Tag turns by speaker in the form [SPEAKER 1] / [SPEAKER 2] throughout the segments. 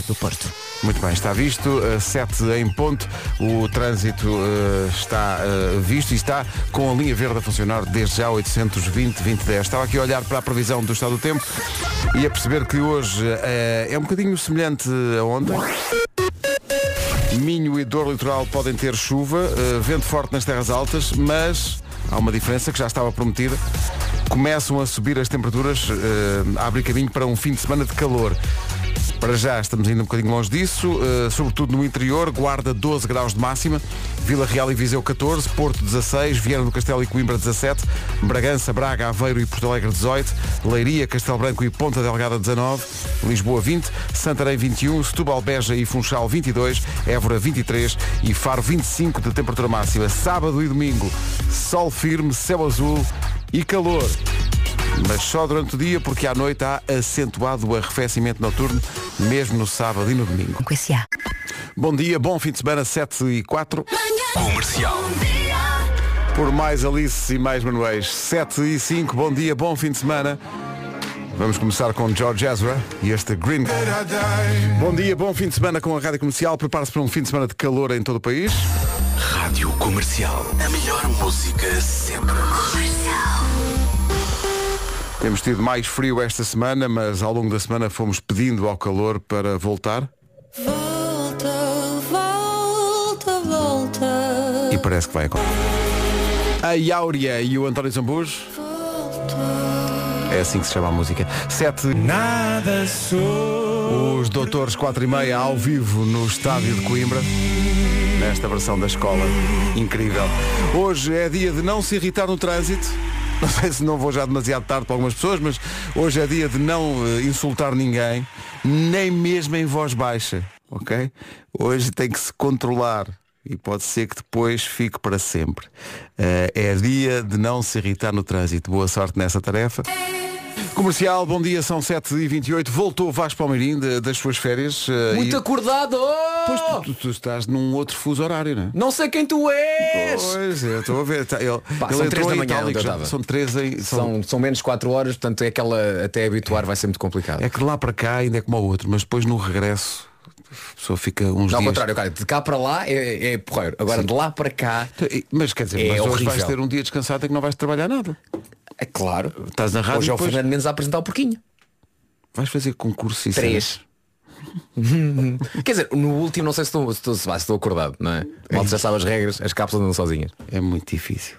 [SPEAKER 1] cidade do Porto.
[SPEAKER 2] Muito bem, está visto, 7 em ponto, o trânsito uh, está uh, visto e está com a linha verde a funcionar desde já 820-2010. Estava aqui a olhar para a previsão do estado do tempo e a perceber que hoje uh, é um bocadinho semelhante a ontem. Minho e dor litoral podem ter chuva, vento forte nas terras altas, mas há uma diferença que já estava prometida. Começam a subir as temperaturas, abre caminho para um fim de semana de calor. Para já estamos ainda um bocadinho longe disso, uh, sobretudo no interior, Guarda 12 graus de máxima, Vila Real e Viseu 14, Porto 16, Viana do Castelo e Coimbra 17, Bragança, Braga, Aveiro e Porto Alegre 18, Leiria, Castelo Branco e Ponta Delgada 19, Lisboa 20, Santarém 21, Setúbal, Beja e Funchal 22, Évora 23 e Faro 25 de temperatura máxima. Sábado e domingo, sol firme, céu azul e calor mas só durante o dia, porque à noite há acentuado o arrefecimento noturno, mesmo no sábado e no domingo.
[SPEAKER 1] Com esse A.
[SPEAKER 2] Bom dia, bom fim de semana, 7 e 4.
[SPEAKER 3] Comercial.
[SPEAKER 2] Por mais Alice e mais Manuéis, 7 e 5, bom dia, bom fim de semana. Vamos começar com George Ezra e este Green. Bom dia, bom fim de semana com a Rádio Comercial. Prepare-se para um fim de semana de calor em todo o país.
[SPEAKER 3] Rádio Comercial. A melhor música sempre.
[SPEAKER 2] Temos tido mais frio esta semana, mas ao longo da semana fomos pedindo ao calor para voltar.
[SPEAKER 4] Volta, volta, volta.
[SPEAKER 2] E parece que vai acontecer. A Áurea e o António Zambujo. É assim que se chama a música. Sete.
[SPEAKER 5] Nada sou.
[SPEAKER 2] Os Doutores 4 e meia ao vivo no estádio de Coimbra. Nesta versão da escola. Incrível. Hoje é dia de não se irritar no trânsito. Não sei se não vou já demasiado tarde para algumas pessoas, mas hoje é dia de não uh, insultar ninguém, nem mesmo em voz baixa, ok? Hoje tem que se controlar e pode ser que depois fique para sempre. Uh, é dia de não se irritar no trânsito. Boa sorte nessa tarefa. Comercial, bom dia, são 7h28. Voltou Vasco Palmeirim de, das suas férias. uh,
[SPEAKER 6] Muito
[SPEAKER 2] e-
[SPEAKER 6] acordado!
[SPEAKER 2] Pois tu, tu- tu estás num outro fuso horário, não é?
[SPEAKER 6] Não sei quem tu és!
[SPEAKER 2] Pois, eu estou a ver. Tá, ele
[SPEAKER 6] Pá,
[SPEAKER 2] ele
[SPEAKER 6] são
[SPEAKER 2] entrou
[SPEAKER 6] três da
[SPEAKER 2] em
[SPEAKER 6] manhã
[SPEAKER 2] itálico
[SPEAKER 6] onde eu
[SPEAKER 2] já.
[SPEAKER 6] estava.
[SPEAKER 2] São três em. São,
[SPEAKER 6] São, são menos 4 horas, portanto é aquela até habituar vai ser muito complicado.
[SPEAKER 2] É que de lá para cá ainda é como o outro, mas depois no regresso a pessoa fica uns
[SPEAKER 6] Não, ao
[SPEAKER 2] dias.
[SPEAKER 6] contrário, cara, de cá para lá é, é porreiro. Agora de lá para cá,
[SPEAKER 2] Mas quer dizer,
[SPEAKER 6] É
[SPEAKER 2] mas hoje
[SPEAKER 6] horrível.
[SPEAKER 2] vais ter um dia descansado em que não vais trabalhar nada.
[SPEAKER 6] É claro.
[SPEAKER 2] Estás na rádio
[SPEAKER 6] Hoje é o
[SPEAKER 2] depois
[SPEAKER 6] Fernando Mendes a apresentar o porquinho.
[SPEAKER 2] vais fazer concurso e
[SPEAKER 6] Três. Quer dizer, no último não sei se estou, se estou, se vai, se estou acordado, não é? Mal já sabe as regras, as cápsulas andam sozinhas.
[SPEAKER 2] É muito difícil.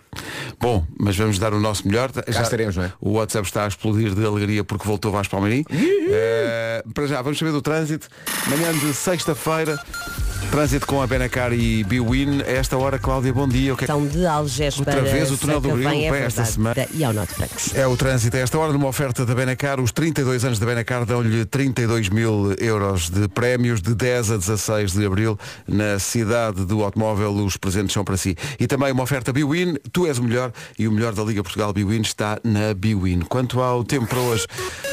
[SPEAKER 2] Bom, mas vamos dar o nosso melhor. Já
[SPEAKER 6] estaremos, não é?
[SPEAKER 2] O WhatsApp está a explodir de alegria porque voltou Vasco Palmeirim. Eh, para já, vamos saber do trânsito. Manhã de sexta-feira, trânsito com a Benacar e Biwin. A esta hora, Cláudia, bom dia. O que é-
[SPEAKER 1] São de Algés
[SPEAKER 2] Outra
[SPEAKER 1] para
[SPEAKER 2] vez o túnel do Grilo
[SPEAKER 1] Sacavém, é
[SPEAKER 2] para esta semana.
[SPEAKER 1] E ao Norte Francos.
[SPEAKER 2] É o trânsito a esta hora numa oferta da Benacar. Os 32 anos da Benacar dão-lhe 32 mil euros de prémios de 10 a 16 de abril na cidade do automóvel. Os presentes são para si. E também uma oferta Biwin. Tu és o melhor e o melhor da Liga Portugal Biwin está na Biwin. Quanto ao tempo para hoje,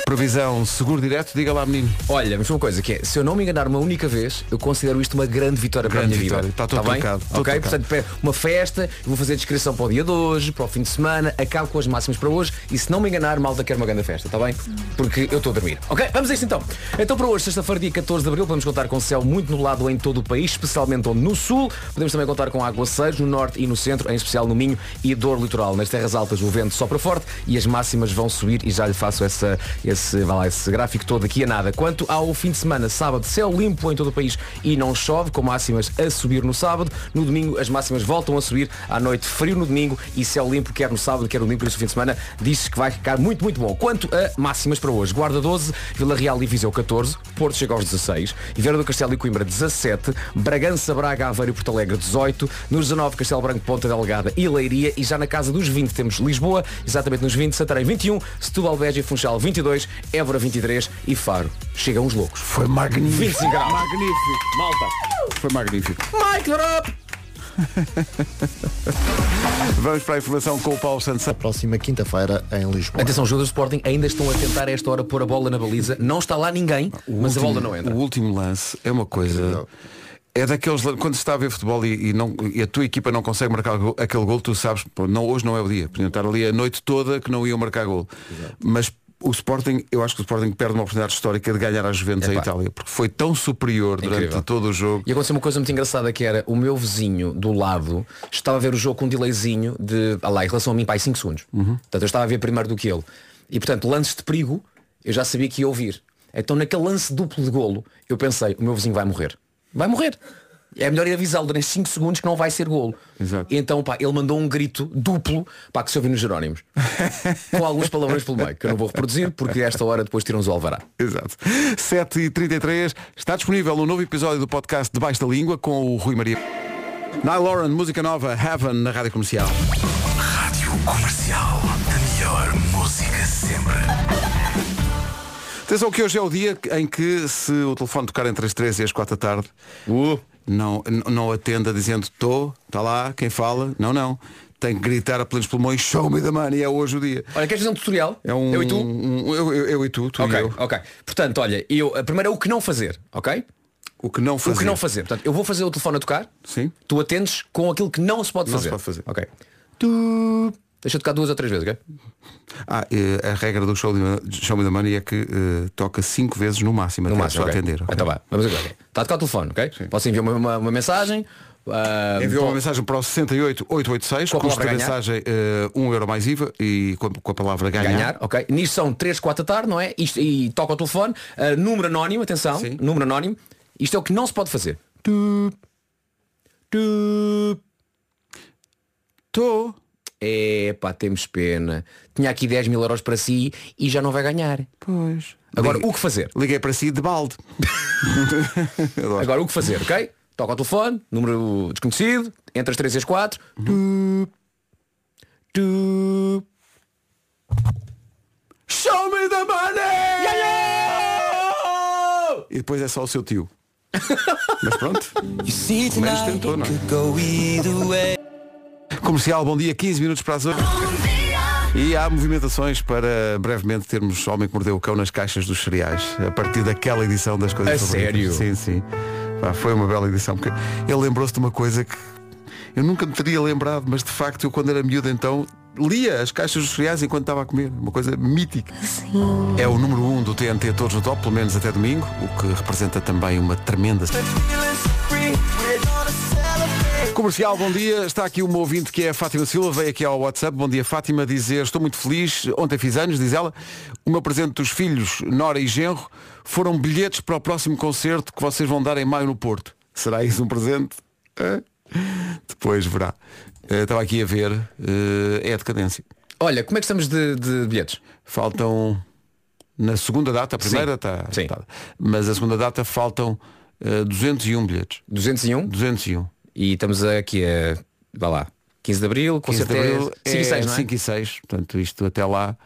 [SPEAKER 2] previsão seguro direto, diga lá menino.
[SPEAKER 6] Olha, mas uma coisa que é, se eu não me enganar uma única vez, eu considero isto uma grande vitória para a
[SPEAKER 2] Grande
[SPEAKER 6] minha
[SPEAKER 2] vitória.
[SPEAKER 6] vida.
[SPEAKER 2] Está todo
[SPEAKER 6] Tá bem?
[SPEAKER 2] trocado,
[SPEAKER 6] Ok,
[SPEAKER 2] trocado.
[SPEAKER 6] portanto, uma festa, vou fazer a descrição para o dia de hoje, para o fim de semana, acabo com as máximas para hoje e se não me enganar, malta quer uma grande festa, está bem? Porque eu estou a dormir. Ok, vamos a isto então. Então para hoje, sexta-feira, dia 14 de abril, podemos contar com céu muito nublado em todo o país, especialmente no sul. Podemos também contar com aguaceiros no norte e no centro, em especial no Minho e dor litoral. Nas terras altas o vento sopra forte e as máximas vão subir e já lhe faço essa, esse, lá, esse gráfico todo aqui a nada. Quanto ao fim de semana, sábado, céu limpo em todo o país e não chove, com máximas a subir no sábado. No domingo as máximas voltam a subir, à noite frio no domingo e céu limpo quer no sábado, quer no domingo, por isso o fim de semana diz que vai ficar muito, muito bom. Quanto a máximas para hoje, Guarda 12, Vila Real e Viseu 14, Porto chega aos 16, Viveira do Castelo e Coimbra 17, Bragança, Braga, Aveiro e Porto Alegre 18, nos 19 Castelo Branco, Ponta Delgada e Leiria e já na casa dos 20 temos Lisboa, exatamente nos 20, Santarém 21, Setúbal, Beja e Funchal 22, Évora 23 e Faro. Chegam os loucos.
[SPEAKER 2] Foi magnífico.
[SPEAKER 6] 25 graus.
[SPEAKER 2] Magnífico.
[SPEAKER 6] Malta.
[SPEAKER 2] Foi magnífico.
[SPEAKER 6] Mike Drop!
[SPEAKER 2] Vamos para a informação com o Paulo Santos.
[SPEAKER 7] Próxima quinta-feira em Lisboa.
[SPEAKER 6] Atenção, os jogadores do Sporting ainda estão a tentar a esta hora pôr a bola na baliza. Não está lá ninguém, mas a bola não entra.
[SPEAKER 2] O último lance é uma coisa. É daqueles quando se está a ver futebol e, e não, e a tua equipa não consegue marcar gol- aquele gol, tu sabes, pô, não, hoje não é o dia. Podiam estar ali a noite toda que não iam marcar gol. Mas o Sporting, eu acho que o Sporting perde uma oportunidade histórica de ganhar a Juventus em
[SPEAKER 6] Epá.
[SPEAKER 2] Itália, porque foi tão superior durante
[SPEAKER 6] Incrível.
[SPEAKER 2] todo o jogo.
[SPEAKER 6] E aconteceu uma coisa muito engraçada que era o meu vizinho do lado estava a ver o jogo com um delayzinho de, ah lá, em relação a mim, pai, 5 segundos. Portanto, eu estava a ver primeiro do que ele. E portanto, lances de perigo, eu já sabia que ia ouvir. Então naquele lance duplo de golo, eu pensei, o meu vizinho vai morrer. Vai morrer. É melhor ir avisá-lo durante 5 segundos que não vai ser golo.
[SPEAKER 2] Exato.
[SPEAKER 6] E então, pá, ele mandou um grito duplo para que se ouviu nos Jerónimos. com alguns palavrões pelo meio, que eu não vou reproduzir, porque esta hora depois tiram-nos o alvará.
[SPEAKER 2] Exato. 7h33 está disponível um novo episódio do podcast Debaixo da Língua com o Rui Maria. Nile Lauren, música nova, Heaven na Rádio Comercial.
[SPEAKER 3] Rádio Comercial. A melhor música sempre.
[SPEAKER 2] Atenção que hoje é o dia em que se o telefone tocar entre as 3 e as 4 da tarde, não, não atenda dizendo estou, está lá, quem fala, não, não. Tem que gritar a plenos pulmões, show me the money, é hoje o dia.
[SPEAKER 6] Olha, queres fazer um tutorial?
[SPEAKER 2] É um,
[SPEAKER 6] Eu e tu?
[SPEAKER 2] um- eu, eu- eu e tu, tu
[SPEAKER 6] Ok,
[SPEAKER 2] e eu.
[SPEAKER 6] ok. Portanto, olha, eu, a primeira é o que não fazer, ok?
[SPEAKER 2] O que não fazer.
[SPEAKER 6] O que não fazer. Portanto, eu vou fazer o telefone a tocar,
[SPEAKER 2] Sim.
[SPEAKER 6] tu atendes com aquilo que não se pode
[SPEAKER 2] Não se
[SPEAKER 6] fazer.
[SPEAKER 2] pode fazer.
[SPEAKER 6] Ok. Tu... Deixa tocar duas ou três vezes, ok?
[SPEAKER 2] Ah, eh, a regra do show, de, show me the money é que eh, toca 5 vezes no máximo,
[SPEAKER 6] No
[SPEAKER 2] até a
[SPEAKER 6] máximo,
[SPEAKER 2] pessoa
[SPEAKER 6] ok.
[SPEAKER 2] atender. ok?
[SPEAKER 6] Então vá, vamos agora. Está a tocar o telefone, ok? Posso enviar uma, uma, uma mensagem. ah,
[SPEAKER 2] Enviou uma mensagem para o 68886,
[SPEAKER 6] Com a
[SPEAKER 2] custa a
[SPEAKER 6] palavra
[SPEAKER 2] mensagem 1 um euro mais IVA e com, com a palavra ganhar.
[SPEAKER 6] ganhar, ok? Nisto são 3, 4 da tarde, não é? Isto, e toca o telefone. ah, número anónimo, atenção.
[SPEAKER 2] Sim.
[SPEAKER 6] Número anónimo. Isto é o que não se pode fazer. Tu... Tu...
[SPEAKER 2] Estou.
[SPEAKER 6] Epá, temos pena. Tinha aqui 10 mil euros para si e já não vai ganhar.
[SPEAKER 2] Pois.
[SPEAKER 6] Agora, o que fazer?
[SPEAKER 2] Liguei para si de balde.
[SPEAKER 6] Agora, o que fazer, ok? Toca o telefone, número desconhecido, entre as 3 e as 4. Tu... Tu...
[SPEAKER 2] Show me the money! E depois é só o seu tio. Mas pronto. Menos tentou, não é? Comercial, bom dia, 15 minutos para as 8. E há movimentações para brevemente termos Homem que Mordeu o Cão nas caixas dos cereais, a partir daquela edição das coisas
[SPEAKER 6] A
[SPEAKER 2] favoritas. Sim,
[SPEAKER 6] sério?
[SPEAKER 2] sim. Pá, foi uma bela edição, porque ele lembrou-se de uma coisa que eu nunca me teria lembrado, mas de facto eu quando era miúdo então lia as caixas dos cereais enquanto estava a comer. Uma coisa mítica. É o número 1 um do TNT Todos no Top, pelo menos até domingo, o que representa também uma tremenda. Comercial, bom dia. Está aqui uma ouvinte que é a Fátima Silva, veio aqui ao WhatsApp. Bom dia, Fátima, dizer estou muito feliz. Ontem fiz anos, diz ela. O meu presente dos filhos, Nora e Genro, foram bilhetes para o próximo concerto que vocês vão dar em maio no Porto. Será isso um presente? Hã? Depois verá. Eh, Estava aqui a ver. eh, É a decadência.
[SPEAKER 6] Olha, como é que estamos de, de bilhetes?
[SPEAKER 2] Faltam na segunda data, a primeira está,
[SPEAKER 6] Sim.
[SPEAKER 2] está- mas a segunda data faltam eh, 201 bilhetes.
[SPEAKER 6] 201
[SPEAKER 2] 201.
[SPEAKER 6] E estamos aqui a, vá lá, 15 de Abril, com
[SPEAKER 2] 15 de Abril
[SPEAKER 6] 5 e 6, não é?
[SPEAKER 2] 5 e 6, portanto isto até lá,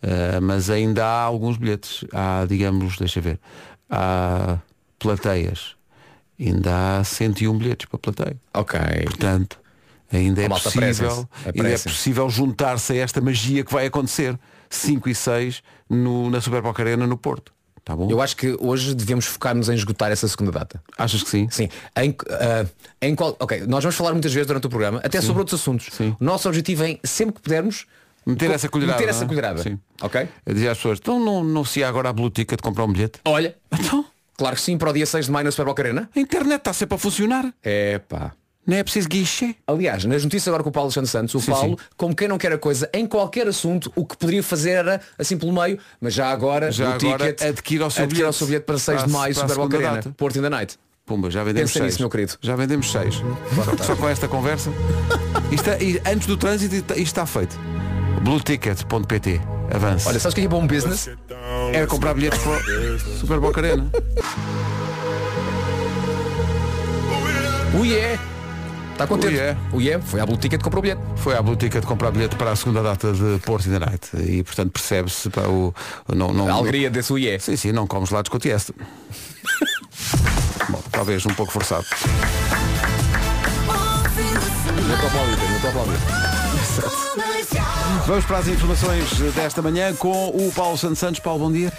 [SPEAKER 2] eh, mas ainda há alguns bilhetes. Há, digamos, deixa ver, há plateias. Ainda há 101 bilhetes para plateia.
[SPEAKER 6] Ok.
[SPEAKER 2] Portanto, ainda é possível, ainda é possível juntar-se a esta magia que vai acontecer 5 e 6 no, na Super Boca Arena no Porto. Tá bom?
[SPEAKER 6] Eu acho que hoje devemos focar-nos em esgotar essa segunda data.
[SPEAKER 2] Achas que sim?
[SPEAKER 6] Sim. Em, ah, em qual, ok, nós vamos falar muitas vezes durante o programa, até sobre outros assuntos.
[SPEAKER 2] Sim.
[SPEAKER 6] O nosso objetivo é sempre que pudermos
[SPEAKER 2] Meter essa colherada.
[SPEAKER 6] Meter
[SPEAKER 2] não
[SPEAKER 6] essa
[SPEAKER 2] é?
[SPEAKER 6] colherada.
[SPEAKER 2] Sim.
[SPEAKER 6] Ok?
[SPEAKER 2] Eu dizia às pessoas, então não, não se há agora a Blue Ticket comprar um bilhete?
[SPEAKER 6] Olha,
[SPEAKER 2] Então,
[SPEAKER 6] claro que sim, para o dia 6 de maio na Super Boca Arena.
[SPEAKER 2] a internet está sempre a funcionar.
[SPEAKER 6] É pá.
[SPEAKER 2] Não é preciso guichê.
[SPEAKER 6] Aliás, nas notícias agora com o Paulo Santos Santos, o
[SPEAKER 2] Sim,
[SPEAKER 6] Paulo,
[SPEAKER 2] sim.
[SPEAKER 6] como quem não quer a coisa, em qualquer assunto, o que poderia fazer era assim pelo meio, mas já agora,
[SPEAKER 2] Já
[SPEAKER 6] o
[SPEAKER 2] agora
[SPEAKER 6] ticket,
[SPEAKER 2] adquira o seu bilhete
[SPEAKER 6] seu bilhete para 6 de
[SPEAKER 2] para
[SPEAKER 6] maio, Super
[SPEAKER 2] segunda
[SPEAKER 6] Arena,
[SPEAKER 2] data.
[SPEAKER 6] Porto in the Night.
[SPEAKER 2] Pumba, já vendemos
[SPEAKER 6] Pensa
[SPEAKER 2] seis.
[SPEAKER 6] nisso, meu querido.
[SPEAKER 2] Já vendemos seis. Só com esta conversa. Isto é- e antes do trânsito isto está feito. Blueticket.pt Avança.
[SPEAKER 6] Olha, sabes o que é bom business?
[SPEAKER 2] Era comprar bilhetes para Super Boca Arena.
[SPEAKER 6] O IE. Está contente.
[SPEAKER 2] O IE.
[SPEAKER 6] O IE foi à Blue Ticket e comprou o bilhete.
[SPEAKER 2] Foi à Blue Ticket comprar bilhete para a segunda data de Porto in the Night. E portanto percebe-se para o. Não, não,
[SPEAKER 6] A alegria desse o IE.
[SPEAKER 2] Sim, sim, não comes lá com Tiesto. Bom, talvez um pouco forçado.
[SPEAKER 6] Não estou não estou.
[SPEAKER 2] Vamos para as informações desta manhã com o Paulo Santos Santos. Paulo, bom dia.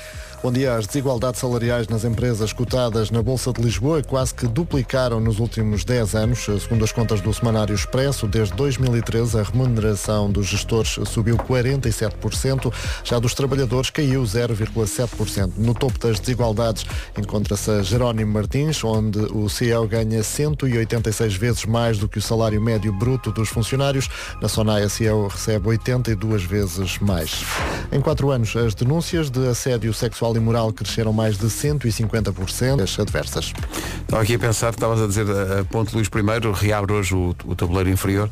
[SPEAKER 7] Bom dia. As desigualdades salariais nas empresas cotadas na Bolsa de Lisboa quase que duplicaram nos últimos 10 anos. Segundo as contas do Semanário Expresso, desde 2013 a remuneração dos gestores subiu 47%, já dos trabalhadores caiu 0,7%. No topo das desigualdades encontra-se Jerónimo Martins, onde o CEO ganha 186 vezes mais do que o salário médio bruto dos funcionários. Na Sonai, a CEO recebe 82 vezes mais. Em quatro anos, as denúncias de assédio sexual e moral cresceram mais de 150%. As adversas.
[SPEAKER 2] Estava aqui a pensar, estavas a dizer a, a Ponte Luís I, reabre hoje o, o tabuleiro inferior.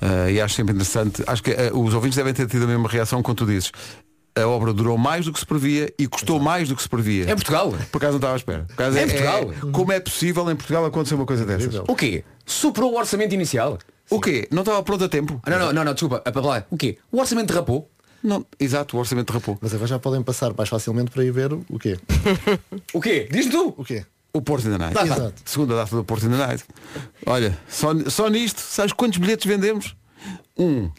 [SPEAKER 2] eh, e acho sempre interessante, acho que eh, os ouvintes devem ter tido a mesma reação quando tu dizes. A obra durou mais do que se previa e custou mais do que se previa.
[SPEAKER 6] É Portugal.
[SPEAKER 2] Por acaso não estava à espera. Por acaso
[SPEAKER 6] É Portugal.
[SPEAKER 2] como é possível em Portugal acontecer uma coisa dessas?
[SPEAKER 6] O quê? Superou o orçamento inicial?
[SPEAKER 2] O quê? Não estava pronto a tempo?
[SPEAKER 6] Ah, Não, não, não, não, desculpa. A Pablo, o quê? O orçamento derrapou?
[SPEAKER 2] Não, exato, o orçamento derrapou.
[SPEAKER 7] Mas agora já podem passar mais facilmente para ir ver o quê?
[SPEAKER 6] O quê? Diz-me tu.
[SPEAKER 7] O quê?
[SPEAKER 2] O Porto in the Night.
[SPEAKER 7] Exato.
[SPEAKER 2] Segunda data do Porto in the Night. Olha, só, só nisto, sabes quantos bilhetes vendemos? Um.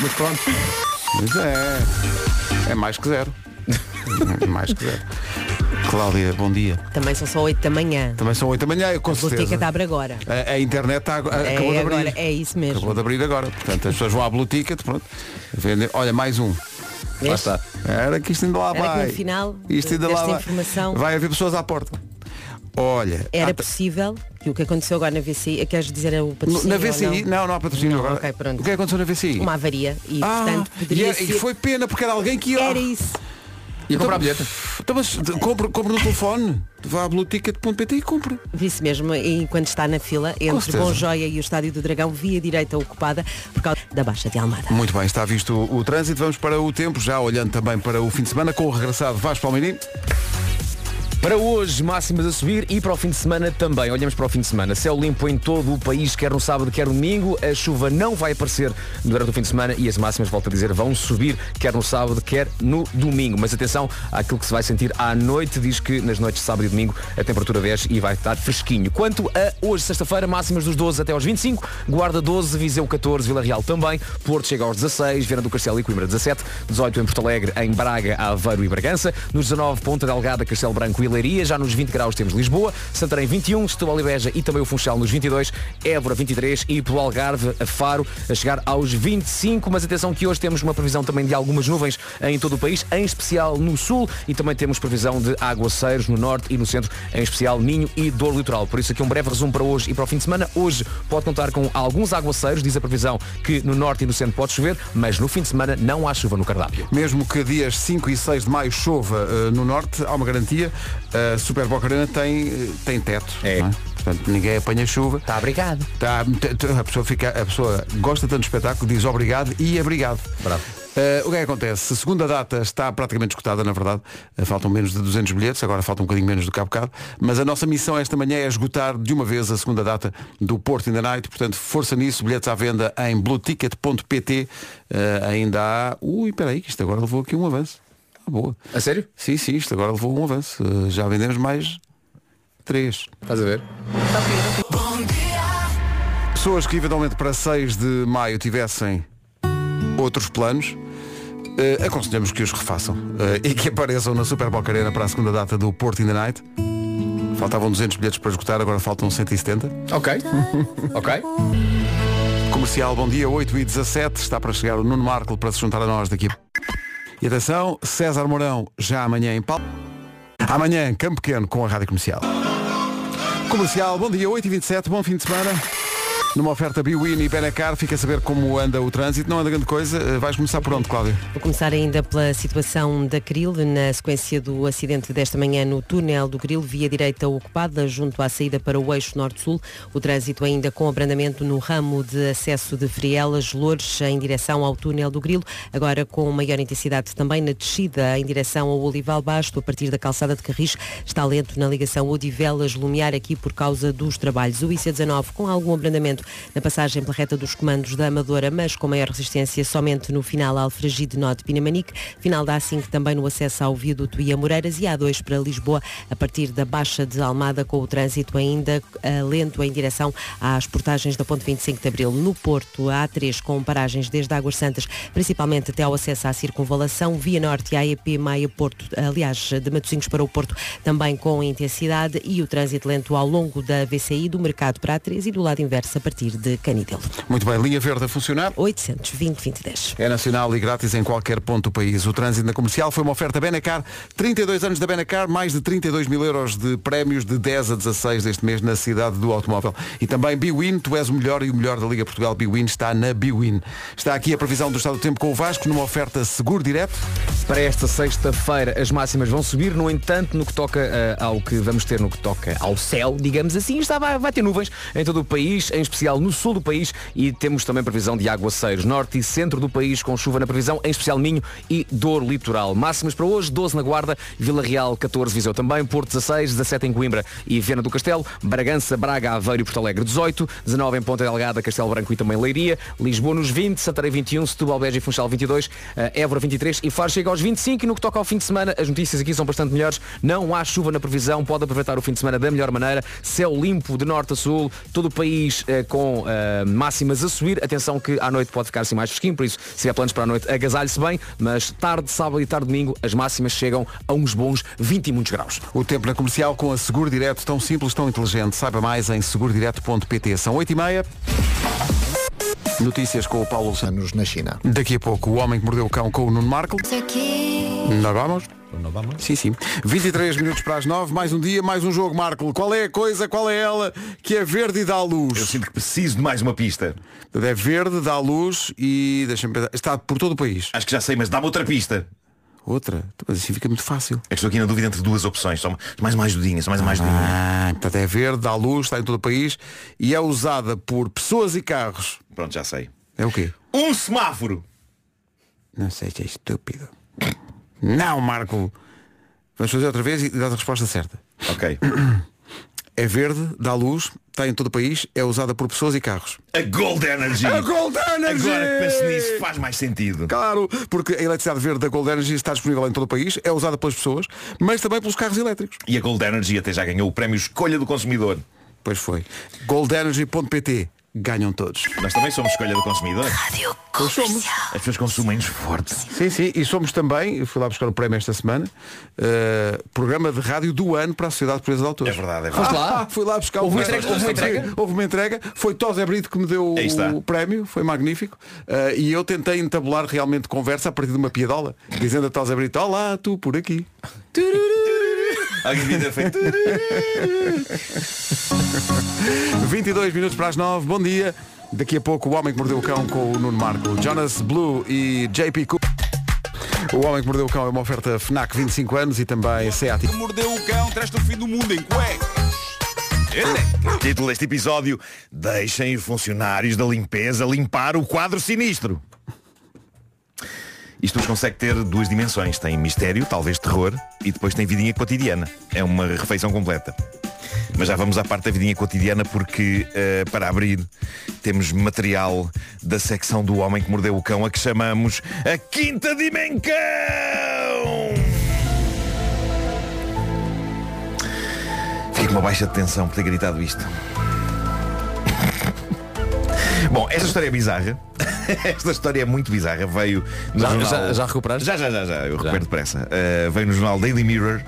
[SPEAKER 2] Mas pronto. Mas é. É mais que zero. É mais que zero. Cláudia, bom dia.
[SPEAKER 1] Também são só 8 da manhã.
[SPEAKER 2] Também são 8 da manhã, eu com
[SPEAKER 1] A
[SPEAKER 2] certeza.
[SPEAKER 1] abre agora.
[SPEAKER 2] A, a internet está, acabou
[SPEAKER 1] É,
[SPEAKER 2] de abrir.
[SPEAKER 1] agora, é isso mesmo.
[SPEAKER 2] Acabou de abrir agora. Portanto, as pessoas vão à Blue Ticket, pronto. Vendem. Olha, mais um.
[SPEAKER 1] Vês?
[SPEAKER 6] Lá está.
[SPEAKER 2] Era que isto ainda lá
[SPEAKER 1] Era
[SPEAKER 2] vai.
[SPEAKER 1] no final
[SPEAKER 2] isto ainda lá vai.
[SPEAKER 1] informação-
[SPEAKER 2] Vai haver pessoas à porta. Olha.
[SPEAKER 1] Era
[SPEAKER 2] há-
[SPEAKER 1] possível que o que aconteceu agora na VCI, é queres dizer é o patrocínio
[SPEAKER 2] na
[SPEAKER 1] ou
[SPEAKER 2] VCI,
[SPEAKER 1] não?
[SPEAKER 2] não, não há patrocínio
[SPEAKER 1] Não,
[SPEAKER 2] agora.
[SPEAKER 1] ok, pronto.
[SPEAKER 2] O que é que aconteceu na VCI?
[SPEAKER 1] Uma avaria e
[SPEAKER 2] ah,
[SPEAKER 1] portanto
[SPEAKER 2] e,
[SPEAKER 1] poderia
[SPEAKER 2] e
[SPEAKER 1] ser...
[SPEAKER 2] foi pena porque era alguém que ia.
[SPEAKER 1] Era isso.
[SPEAKER 6] Ia comprar bilhete.
[SPEAKER 2] Então, mas compre, compre no telefone. Vá a blueticket.pt e compre.
[SPEAKER 1] Isso mesmo, e enquanto está na fila, entre. Bom Joia e o Estádio do Dragão, via direita ocupada por causa da Baixa de Almada.
[SPEAKER 2] Muito bem, está visto o, o trânsito. Vamos para o tempo, já olhando também para o fim de semana, com o regressado Vasco Palmeirim.
[SPEAKER 6] Para hoje, máximas a subir e para o fim de semana também. Olhamos para o fim de semana. Céu limpo em todo o país, quer no sábado, quer no domingo. A chuva não vai aparecer durante o fim de semana e as máximas, volto a dizer, vão subir, quer no sábado, quer no domingo. Mas atenção àquilo que se vai sentir à noite. Diz que nas noites de sábado e domingo a temperatura desce e vai estar fresquinho. Quanto a hoje, sexta-feira, máximas dos 12 até aos 25. Guarda 12, Viseu 14, Vila Real também. Porto chega aos 16, Viana do Castelo e Coimbra 17. 18 em Porto Alegre, em Braga, Aveiro e Bragança. Nos 19, Ponta Delgada, Castelo Branco e Leiria. Já nos 20 graus temos Lisboa, Santarém 21, Setúbal e Beja e também o Funchal nos 22, Évora 23 e pelo Algarve, a Faro, a chegar aos 25. Mas atenção que hoje temos uma previsão também de algumas nuvens em todo o país, em especial no sul e também temos previsão de aguaceiros no norte e no centro, em especial Minho e Dor Litoral. Por isso aqui um breve resumo para hoje e para o fim de semana. Hoje pode contar com alguns aguaceiros, diz a previsão que no norte e no centro pode chover, mas no fim de semana não há chuva no cardápio.
[SPEAKER 2] Mesmo que dias 5 e 6 de maio chova eh, no norte, há uma garantia. A Super Boca Arena tem, tem teto.
[SPEAKER 6] É.
[SPEAKER 2] não Portanto, ninguém apanha chuva.
[SPEAKER 6] Está obrigado.
[SPEAKER 2] Tá, a, pessoa fica, a pessoa gosta tanto do espetáculo, diz obrigado e obrigado.
[SPEAKER 6] Bravo.
[SPEAKER 2] Eh, o que é que acontece? A segunda data está praticamente escutada, na verdade. Eh, faltam menos de 200 bilhetes, agora falta um bocadinho menos do que há bocado. Mas a nossa missão esta manhã é esgotar de uma vez a segunda data do Porto in the Night. Portanto, força nisso. Bilhetes à venda em blueticket.pt. Eh, ainda há... Ui, espera aí, que isto agora levou aqui um avanço. Ah, boa.
[SPEAKER 6] A sério?
[SPEAKER 2] Sim, sim, isto agora levou um avanço. Eh, já vendemos mais três.
[SPEAKER 6] Estás a ver?
[SPEAKER 2] Pessoas que eventualmente para 6 de maio tivessem outros planos, eh, aconselhamos que os refaçam eh, e que apareçam na Super Boca Arena para a segunda data do Porto in the Night. Faltavam 200 bilhetes para esgotar, agora faltam 170.
[SPEAKER 6] Ok. ok.
[SPEAKER 2] Comercial, bom dia, 8 e 17 está para chegar o Nuno Marco para se juntar a nós daqui. E atenção, César Mourão já amanhã em Paulo. Amanhã, Campo Pequeno com a Rádio Comercial. Comercial, bom dia, 8 e 27 bom fim de semana. Numa oferta Biwin e Benacar, fica a saber como anda o trânsito. Não anda grande coisa. Eh, Vais começar por onde, Cláudio?
[SPEAKER 1] Vou começar ainda pela situação da Cril, na sequência do acidente desta manhã no túnel do Cril, via direita ocupada junto à saída para o eixo norte-sul. O trânsito ainda com abrandamento no ramo de acesso de Frielas, Loures, em direção ao túnel do Grilo, agora com maior intensidade também na descida em direção ao Olival Basto, a partir da calçada de Carris, está lento na ligação Odivelas-Lumiar aqui por causa dos trabalhos. O IC19 com algum abrandamento na passagem pela reta dos comandos da Amadora, mas com maior resistência somente no final Alfragide Norte Pinamanique, final da A5 também no acesso ao viaduto e a Moreiras e A2 para Lisboa, a partir da Baixa de Almada, com o trânsito ainda uh, lento em direção às portagens da Ponte 25 de Abril. No Porto, a A3 com paragens desde Águas Santas, principalmente até ao acesso à circunvalação, Via Norte e AEP Maia Porto, aliás, de Matosinhos para o Porto, também com intensidade e o trânsito lento ao longo da VCI do mercado para a 3 e do lado inverso a partir de Canidelo.
[SPEAKER 2] Muito bem, linha verde a funcionar.
[SPEAKER 1] 820 2010.
[SPEAKER 2] É nacional e grátis em qualquer ponto do país. O trânsito na comercial foi uma oferta Benacar, 32 anos da Benacar, mais de 32 mil euros de prémios de 10 a 16 deste mês na cidade do automóvel. E também Biwin, tu és o melhor e o melhor da Liga Portugal Biwin está na Biwin. Está aqui a previsão do estado do tempo com o Vasco numa oferta seguro direto.
[SPEAKER 6] Para esta sexta-feira as máximas vão subir, no entanto, no que toca uh, ao que vamos ter no que toca ao céu, digamos assim, está, vai, vai ter nuvens em todo o país, em especial no sul do país e temos também previsão de aguaceiros norte e centro do país com chuva na previsão, em especial Minho e dor litoral. Máximas para hoje, 12 na Guarda, Vila Real 14, Viseu também, Porto 16, 17 em Coimbra e Viana do Castelo, Bragança, Braga, Aveiro e Porto Alegre 18, 19 em Ponta Delgada, Castelo Branco e também Leiria, Lisboa nos 20, Santarém 21, Setúbal, Beja e Funchal 22, uh, Évora 23 e Faro chega aos 25 e no que toca ao fim de semana as notícias aqui são bastante melhores, não há chuva na previsão, pode aproveitar o fim de semana da melhor maneira, céu limpo de norte a sul, todo o país uh, com uh, máximas a subir, atenção que à noite pode ficar assim mais fresquinho, por isso se tiver planos para a noite agasalhe-se bem, mas tarde, sábado e tarde domingo as máximas chegam a uns bons 20 e muitos graus.
[SPEAKER 2] O tempo na comercial com a Seguro Direto, tão simples, tão inteligente. Saiba mais em segurodireto.pt. São 8 e meia. Notícias com o Paulo
[SPEAKER 7] Anos na China.
[SPEAKER 2] Daqui a pouco, o homem que mordeu o cão com o Nuno Marco. Nós vamos?
[SPEAKER 8] Não vamos?
[SPEAKER 2] Sim, sim. 23 minutos para as 9, mais um dia, mais um jogo, Marco. Qual é a coisa, qual é ela que é verde e dá luz?
[SPEAKER 8] Eu sinto que preciso de mais uma pista.
[SPEAKER 2] É verde, dá luz e deixa-me pensar. Está por todo o país.
[SPEAKER 8] Acho que já sei, mas dá-me outra pista.
[SPEAKER 2] Outra? Mas assim fica muito fácil.
[SPEAKER 8] É que estou aqui na dúvida entre duas opções. Só mais uma ajudinha, só mais uma ajudinha.
[SPEAKER 2] Ah, portanto é verde, dá luz, está em todo o país e é usada por pessoas e carros.
[SPEAKER 8] Pronto, já sei.
[SPEAKER 2] É o quê?
[SPEAKER 8] Um semáforo.
[SPEAKER 2] Não sei se é estúpido. Não, Marco. Vamos fazer outra vez e dá a resposta certa.
[SPEAKER 8] Ok.
[SPEAKER 2] É verde, dá luz, está em todo o país, é usada por pessoas e carros.
[SPEAKER 8] A Gold Energy.
[SPEAKER 2] A Gold Energy!
[SPEAKER 8] Agora que penso nisso faz mais sentido.
[SPEAKER 2] Claro, porque a eletricidade verde da Gold Energy está disponível em todo o país, é usada pelas pessoas, mas também pelos carros elétricos.
[SPEAKER 8] E a Gold Energy até já ganhou o prémio Escolha do Consumidor.
[SPEAKER 2] Pois foi. goldenergy.pt Ganham todos.
[SPEAKER 8] Nós também somos escolha do consumidor.
[SPEAKER 2] Pois somos.
[SPEAKER 8] As pessoas consumem-nos forte.
[SPEAKER 2] Sim, sim, e somos também, eu fui lá buscar o prémio esta semana, eh, programa de rádio do ano para a Sociedade Portuguesa de Autores.
[SPEAKER 8] É verdade, é verdade.
[SPEAKER 6] lá?
[SPEAKER 2] Ah, fui lá buscar
[SPEAKER 6] Houve
[SPEAKER 2] o
[SPEAKER 6] uma
[SPEAKER 2] prémio.
[SPEAKER 6] entrega? Houve uma entrega?
[SPEAKER 2] Houve uma entrega. Foi Tosé Brito que me deu o prémio, foi magnífico. Eh, e eu tentei entabular realmente conversa a partir de uma piadola, dizendo a Tosé Brito, olá, tu por aqui.
[SPEAKER 8] Alguém devia ter feito.
[SPEAKER 2] 22 minutos para as 9, bom dia. Daqui a pouco o Homem que Mordeu o Cão com o Nuno Marco. Jonas Blue e JP Cook. O Homem que Mordeu o Cão é uma oferta FNAC 25 anos e também SEAT.
[SPEAKER 9] Mordeu o cão, traz-te o fim do mundo em cuecas.
[SPEAKER 8] Título deste episódio Deixem os funcionários da limpeza limpar o quadro sinistro Isto consegue ter duas dimensões. Tem mistério, talvez terror E depois tem vidinha cotidiana. É uma refeição completa. Mas já vamos à parte da vidinha cotidiana Porque eh, para abrir Temos material da secção do Homem que Mordeu o Cão A que chamamos A Quinta Dimencão Fiquei com uma baixa de tensão por ter gritado isto. Bom, esta história é bizarra. esta história é muito bizarra. Veio no
[SPEAKER 6] Já-
[SPEAKER 8] jornal...
[SPEAKER 6] já- já recuperaste?
[SPEAKER 8] Já, já, já, já. Eu recupero depressa. Uh, veio no jornal Daily Mirror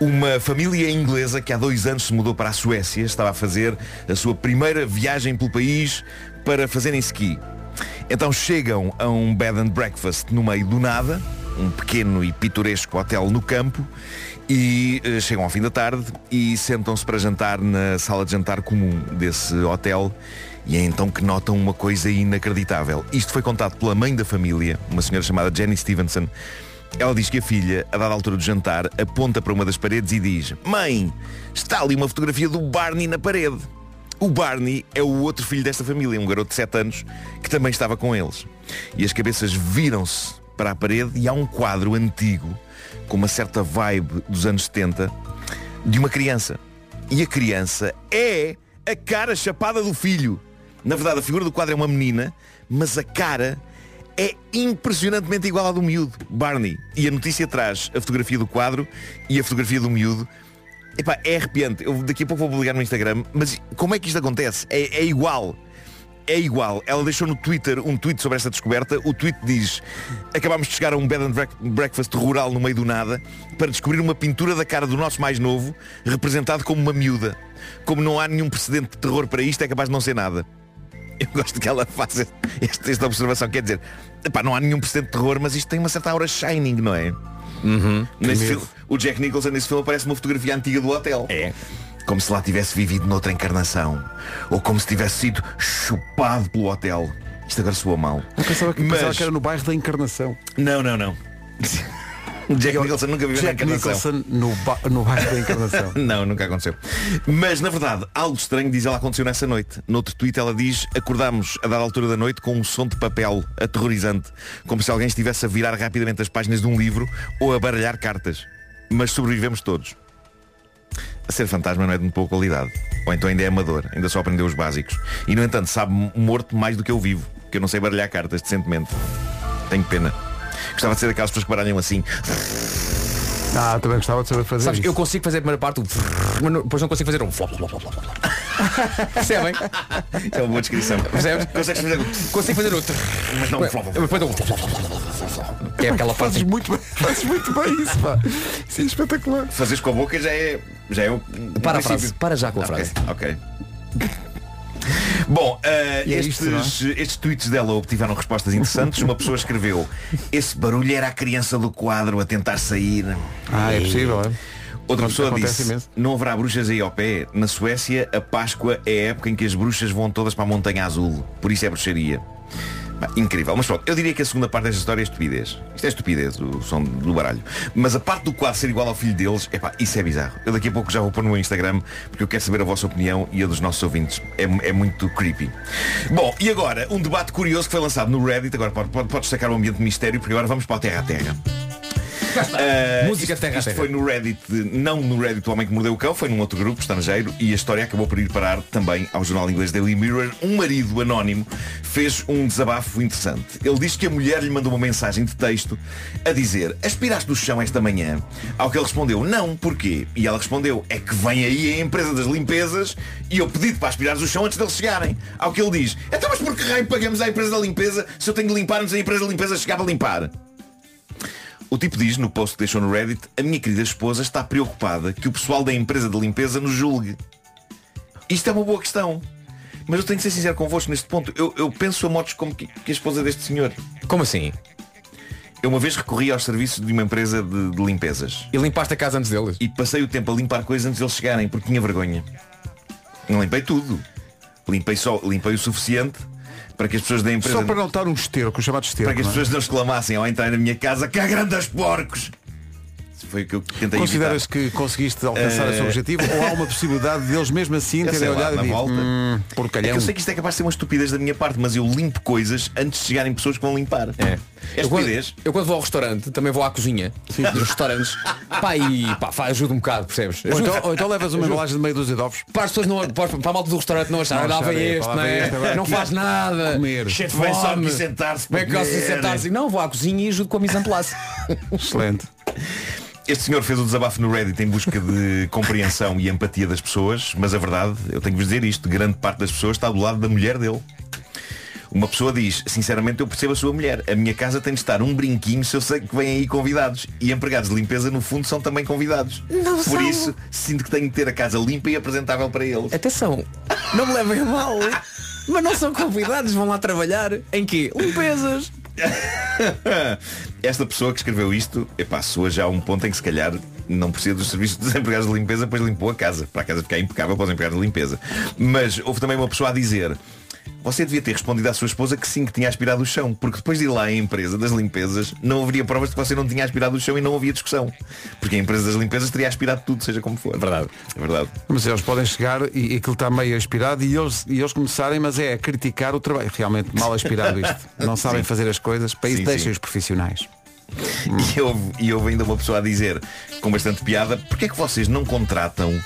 [SPEAKER 8] uma família inglesa que há dois anos se mudou para a Suécia. Estava a fazer a sua primeira viagem pelo país para fazerem ski. Então chegam a um bed and breakfast no meio do nada, um pequeno e pitoresco hotel no campo, e eh, chegam ao fim da tarde e sentam-se para jantar na sala de jantar comum desse hotel. E é então que notam uma coisa inacreditável. Isto foi contado pela mãe da família, uma senhora chamada Jenny Stevenson. Ela diz que a filha, a dada altura do jantar, aponta para uma das paredes e diz Mãe, está ali uma fotografia do Barney na parede. O Barney é o outro filho desta família, um garoto de 7 anos, que também estava com eles. E as cabeças viram-se para a parede e há um quadro antigo, com uma certa vibe dos anos 70, de uma criança. E a criança é a cara chapada do filho. Na verdade, a figura do quadro é uma menina, mas a cara é impressionantemente igual à do miúdo, Barney. E a notícia traz a fotografia do quadro e a fotografia do miúdo. Epá, é arrepiante. Eu daqui a pouco vou publicar no Instagram, mas como é que isto acontece? É, é igual. É igual. Ela deixou no Twitter um tweet sobre esta descoberta. O tweet diz Acabámos de chegar a um bed and breakfast rural no meio do nada para descobrir uma pintura da cara do nosso mais novo representado como uma miúda. Como não há nenhum precedente de terror para isto, é capaz de não ser nada. Eu gosto que ela faça este- esta observação. Quer dizer, epá, não há nenhum precedente de terror, mas isto tem uma certa aura shining, não é? Nesse filme, o Jack Nicholson nesse filme aparece uma fotografia antiga do hotel. É. Como se lá tivesse vivido noutra encarnação. Ou como se tivesse sido chupado pelo hotel. Isto agora soa mal.
[SPEAKER 2] Eu pensava que,
[SPEAKER 8] Mas-
[SPEAKER 2] pensava que era no bairro da Encarnação.
[SPEAKER 8] Não, não, não. Jack Nicholson nunca viveu na
[SPEAKER 2] Jack
[SPEAKER 8] encarnação.
[SPEAKER 2] Nicholson no, ba- no bairro da Encarnação.
[SPEAKER 8] Não, nunca aconteceu. Mas, na verdade, algo estranho, diz ela, aconteceu nessa noite. Noutro tweet ela diz, acordámos a dada altura da noite com um som de papel aterrorizante, como se alguém estivesse a virar rapidamente as páginas de um livro ou a baralhar cartas. Mas sobrevivemos todos. A ser fantasma não é de muito boa qualidade. Ou então ainda é amador, ainda só aprendeu os básicos. E, no entanto, sabe morto mais do que eu vivo, que eu não sei baralhar cartas decentemente. Tenho pena. Gostava de ser daquelas pessoas que baralham assim.
[SPEAKER 2] Ah, também gostava de saber fazer
[SPEAKER 6] Sabes,
[SPEAKER 2] isso.
[SPEAKER 6] eu consigo fazer a primeira parte, mas não- depois não consigo fazer um flop, flop, flop, flop, flop. Percebem?
[SPEAKER 8] É uma boa descrição.
[SPEAKER 6] Percebes?
[SPEAKER 8] Consegues fazer
[SPEAKER 6] Consigo fazer outro.
[SPEAKER 8] mas não um flop.
[SPEAKER 6] Depois um flop, flop, flop, flop, flop, flop. Que é aquela parte.
[SPEAKER 2] Fazes muito bem, fazes muito bem isso, pá. Isso é espetacular.
[SPEAKER 8] Fazeres com a boca já é. Já é o.
[SPEAKER 6] Para a frase. Para já com a frase.
[SPEAKER 8] Ok. Bom,
[SPEAKER 2] E é
[SPEAKER 8] estes,
[SPEAKER 2] isto, é?
[SPEAKER 8] estes tweets dela obtiveram respostas interessantes. Uma pessoa escreveu Esse barulho era a criança do quadro a tentar sair.
[SPEAKER 2] Ah, é possível, é?
[SPEAKER 8] Outra
[SPEAKER 2] Acontece
[SPEAKER 8] pessoa disse
[SPEAKER 2] imenso.
[SPEAKER 8] Não haverá bruxas aí ao pé Na Suécia a Páscoa é a época em que as bruxas vão todas para a Montanha Azul Por isso é bruxaria Incrível, mas pronto, eu diria que a segunda parte desta história é estupidez. Isto é estupidez, o som do baralho. Mas a parte do quadro ser igual ao filho deles Epá, isso é bizarro. Eu daqui a pouco já vou pôr no meu Instagram Porque eu quero saber a vossa opinião e a dos nossos ouvintes. É, é muito creepy. Bom, e agora, um debate curioso que foi lançado no Reddit Agora pode, pode, pode destacar o ambiente de mistério Porque agora vamos para o Terra a Terra Uh,
[SPEAKER 6] Música
[SPEAKER 8] isto,
[SPEAKER 6] terra a
[SPEAKER 8] isto
[SPEAKER 6] terra.
[SPEAKER 8] foi no Reddit, não no Reddit do Homem que Mordeu o Cão, foi num outro grupo estrangeiro e a história acabou por ir parar também ao jornal inglês Daily Mirror. Um marido anónimo fez um desabafo interessante. Ele diz que a mulher lhe mandou uma mensagem de texto a dizer aspiraste do chão esta manhã? Ao que ele respondeu, não, porquê? E ela respondeu, é que vem aí a empresa das limpezas e eu pedi-te para aspirares o chão antes deles chegarem. Ao que ele diz, então mas por que raio pagamos à empresa da limpeza se eu tenho de limpar antes da empresa da limpeza chegar a limpar? O tipo diz, no post que deixou no Reddit, a minha querida esposa está preocupada que o pessoal da empresa de limpeza nos julgue. Isto é uma boa questão. Mas eu tenho que ser sincero convosco neste ponto. Eu, eu penso a modos como que, que a esposa deste senhor.
[SPEAKER 6] Como assim?
[SPEAKER 8] Eu uma vez recorri aos serviços de uma empresa de, de limpezas.
[SPEAKER 6] E limpaste a casa antes deles?
[SPEAKER 8] E passei o tempo a limpar coisas antes deles chegarem, porque tinha vergonha. Não limpei tudo. Limpei só, limpei o suficiente para que as pessoas da empresa.
[SPEAKER 2] Só para não estar um esterco, chamado esterco.
[SPEAKER 8] para que as
[SPEAKER 2] é?
[SPEAKER 8] pessoas não exclamassem ao entrar na minha casa que há grandes porcos. Foi o que eu tentei
[SPEAKER 2] Consideras
[SPEAKER 8] evitar.
[SPEAKER 2] que conseguiste alcançar esse
[SPEAKER 8] Eh,
[SPEAKER 2] objetivo ou há uma possibilidade deles mesmo assim terem olhado
[SPEAKER 8] na
[SPEAKER 2] e
[SPEAKER 8] volta.
[SPEAKER 2] hum,
[SPEAKER 8] É
[SPEAKER 2] porcalhão.
[SPEAKER 8] que eu sei que isto é capaz de ser uma estupidez da minha parte, mas eu limpo coisas antes de chegarem pessoas que vão limpar.
[SPEAKER 6] É.
[SPEAKER 8] É
[SPEAKER 6] Eu quando,
[SPEAKER 8] estupidez.
[SPEAKER 6] eu quando vou ao restaurante também vou à cozinha dos restaurantes pá, e pá, faz, ajuda um bocado, percebes?
[SPEAKER 2] Ou então, ou então levas uma embalagem de meia dúzia de ovos.
[SPEAKER 6] Para as pessoas não, para, para a malta do restaurante não achar, olha vem este,
[SPEAKER 2] lá
[SPEAKER 6] não, é?
[SPEAKER 2] este,
[SPEAKER 6] não
[SPEAKER 2] aqui
[SPEAKER 6] faz nada.
[SPEAKER 2] comer.
[SPEAKER 6] Cheio de
[SPEAKER 8] Vem só aqui sentar-se
[SPEAKER 6] Como é que
[SPEAKER 8] comer.
[SPEAKER 6] sentar-se? Não, vou à cozinha e ajudo com a mise en place.
[SPEAKER 2] Excelente.
[SPEAKER 8] Este senhor fez o desabafo no Reddit em busca de compreensão e empatia das pessoas, mas a verdade, eu tenho que vos dizer isto, grande parte das pessoas está do lado da mulher dele. Uma pessoa diz, sinceramente eu percebo a sua mulher. A minha casa tem de estar um brinquinho se eu sei que vêm aí convidados. E empregados de limpeza, no fundo, são também convidados. Por isso, sinto que tenho de ter a casa limpa e apresentável para eles.
[SPEAKER 6] Atenção, não me levem a mal, mas não são convidados, vão lá trabalhar. Em quê? Limpezas.
[SPEAKER 8] Esta pessoa que escreveu isto, epá, soa já a um ponto em que se calhar não precisa dos serviços dos empregados de limpeza, pois limpou a casa. Para a casa ficar impecável para os empregados de limpeza. Mas houve também uma pessoa a dizer você devia ter respondido à sua esposa que sim, que tinha aspirado o chão, porque depois de ir lá à empresa das limpezas não haveria provas de que você não tinha aspirado o chão e não havia discussão. Porque a empresa das limpezas teria aspirado tudo, seja como for.
[SPEAKER 6] Verdade.
[SPEAKER 8] É verdade.
[SPEAKER 2] Mas eles podem chegar e, e aquilo está meio aspirado e eles, e eles começarem, mas é a criticar o trabalho. Realmente mal aspirado isto. Não sabem fazer as coisas. Para isso
[SPEAKER 8] Sim,
[SPEAKER 2] deixem
[SPEAKER 8] sim.
[SPEAKER 2] os profissionais.
[SPEAKER 8] E houve, e houve ainda uma pessoa a dizer, com bastante piada, porque é que vocês não contratam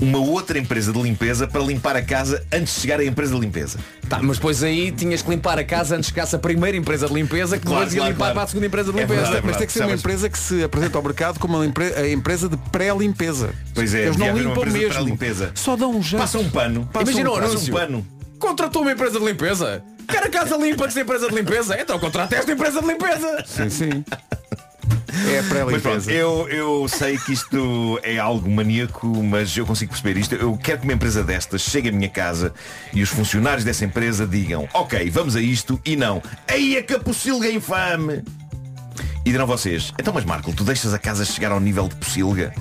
[SPEAKER 8] uma outra empresa de limpeza para limpar a casa antes de chegar à empresa de limpeza?
[SPEAKER 6] Tá, mas depois aí tinhas que limpar a casa antes que chegasse a primeira empresa de limpeza que
[SPEAKER 8] Claro,
[SPEAKER 6] depois ia
[SPEAKER 8] claro,
[SPEAKER 6] limpar
[SPEAKER 8] claro.
[SPEAKER 6] para a segunda empresa de
[SPEAKER 8] É
[SPEAKER 6] limpeza.
[SPEAKER 8] verdade,
[SPEAKER 2] Mas tem que ser uma
[SPEAKER 8] Sabes-
[SPEAKER 2] empresa que se apresenta ao mercado como a empresa de pré-limpeza.
[SPEAKER 8] Pois é,
[SPEAKER 2] Eles não limpam
[SPEAKER 8] de
[SPEAKER 2] mesmo.
[SPEAKER 8] pré-limpeza.
[SPEAKER 2] Só dão um jeito.
[SPEAKER 8] Passa um pano.
[SPEAKER 2] Passa
[SPEAKER 6] Imagina
[SPEAKER 2] um pano.
[SPEAKER 8] Passa um pano.
[SPEAKER 6] Contratou uma empresa de limpeza. Quer a casa limpa antes da empresa de limpeza? Então contrata esta empresa de limpeza.
[SPEAKER 2] Sim, sim. É a
[SPEAKER 8] Mas pronto, eu, eu sei que isto é algo maníaco, mas eu consigo perceber isto. Eu quero que uma empresa destas chegue à minha casa e os funcionários dessa empresa digam ok, vamos a isto e não. Aí a capucilga infame! E dirão vocês, então mas Marco, tu deixas a casa chegar ao nível de pocilga?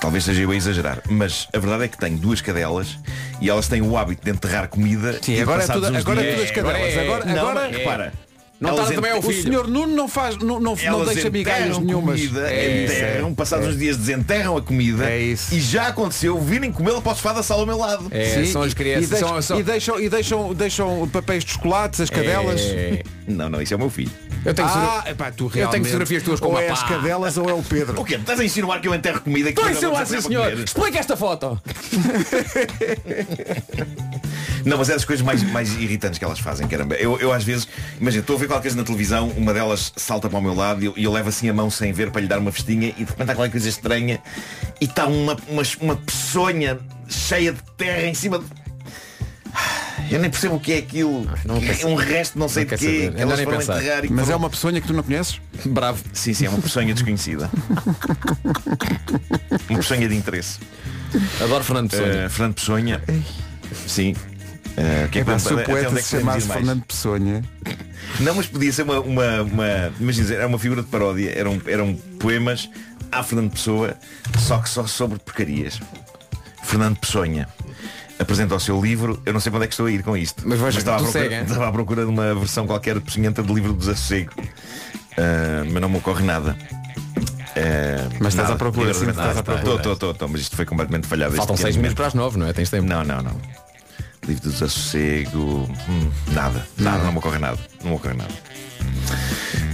[SPEAKER 8] Talvez seja eu a exagerar, mas a verdade é que tenho duas cadelas e elas têm o hábito de enterrar comida.
[SPEAKER 2] Sim,
[SPEAKER 8] e
[SPEAKER 2] agora é, tudo, agora é
[SPEAKER 8] dias-
[SPEAKER 2] tudo as cadelas.
[SPEAKER 6] agora é-
[SPEAKER 2] Agora,
[SPEAKER 8] Não,
[SPEAKER 2] agora
[SPEAKER 8] repara.
[SPEAKER 6] Não
[SPEAKER 8] elas
[SPEAKER 6] tarda também ao
[SPEAKER 2] o
[SPEAKER 6] filho.
[SPEAKER 2] senhor Nuno não faz, não, não, não
[SPEAKER 8] Elas
[SPEAKER 2] deixa migalhas nenhumas.
[SPEAKER 8] comida,
[SPEAKER 2] É isso,
[SPEAKER 8] enterram,
[SPEAKER 2] é.
[SPEAKER 8] passados uns dias desenterram a comida
[SPEAKER 2] É isso.
[SPEAKER 8] e já aconteceu virem comê-la para o sofá da sala ao meu lado.
[SPEAKER 6] É,
[SPEAKER 2] Sim,
[SPEAKER 6] são as
[SPEAKER 2] e-
[SPEAKER 6] crianças.
[SPEAKER 2] E, deixam,
[SPEAKER 6] são- são-
[SPEAKER 2] e deixam, e deixam, deixam papéis de chocolates, as cadelas.
[SPEAKER 6] É.
[SPEAKER 8] Não, não, isso é o meu filho.
[SPEAKER 6] Eu tenho,
[SPEAKER 2] Ah,
[SPEAKER 6] fotogra-
[SPEAKER 2] epá, tu
[SPEAKER 6] eu tenho fotografias tuas com
[SPEAKER 2] Ou é as cadelas ou é o Pedro.
[SPEAKER 8] O quê? Estás a insinuar que eu enterro comida que
[SPEAKER 6] Estou lá,
[SPEAKER 8] não
[SPEAKER 6] sim senhor. Explica esta foto.
[SPEAKER 8] Não, mas é das coisas mais, mais irritantes que elas fazem, caramba. Eu, eu às vezes, imagina, estou a ver qualquer coisa na televisão, uma delas salta para o meu lado e eu, eu levo assim a mão sem ver para lhe dar uma festinha e de repente há qualquer coisa estranha e está uma, uma, uma peçonha cheia de terra em cima de... Eu nem percebo o que é aquilo.
[SPEAKER 6] não quer
[SPEAKER 8] é um resto não sei
[SPEAKER 6] não
[SPEAKER 8] de quê.
[SPEAKER 6] saber.
[SPEAKER 8] que elas
[SPEAKER 6] nem
[SPEAKER 8] foram
[SPEAKER 6] pensar.
[SPEAKER 8] enterrar e
[SPEAKER 2] Mas é uma peçonha que tu não conheces?
[SPEAKER 6] Bravo.
[SPEAKER 8] Sim, sim, é uma peçonha desconhecida. uma peçonha de interesse.
[SPEAKER 6] Adoro Fernando Pessoa.
[SPEAKER 8] Uh, Fernando Pessoa. Sim. Uh, que é até
[SPEAKER 2] se o
[SPEAKER 8] é
[SPEAKER 2] poeta se chamasse? Fernando Pessoa.
[SPEAKER 8] Não, mas podia ser uma, uma, uma imagina, era uma figura de paródia, eram, eram poemas a Fernando Pessoa, só que só sobre porcarias. Fernando Pessoa apresenta o seu livro, eu não sei para onde é que estou a ir com isto.
[SPEAKER 6] Mas vais-
[SPEAKER 8] estava, à procura,
[SPEAKER 6] segue,
[SPEAKER 8] estava à procura de uma versão qualquer peçonhenta do livro do Desassossego. Ah, mas não me ocorre nada. Ah,
[SPEAKER 2] Mas estás
[SPEAKER 8] nada.
[SPEAKER 2] à procura, sim,
[SPEAKER 8] de-
[SPEAKER 2] estás à
[SPEAKER 8] Estou,
[SPEAKER 2] procura.
[SPEAKER 8] estou, estou, estou, mas isto foi completamente falhado.
[SPEAKER 6] Faltam
[SPEAKER 8] este
[SPEAKER 6] 6
[SPEAKER 8] pequeno
[SPEAKER 6] minutos para as 9, não é? Tens tempo.
[SPEAKER 8] não, não, não. Livro do desassossego. hum, nada, nada, não me ocorre nada. Não me ocorre nada.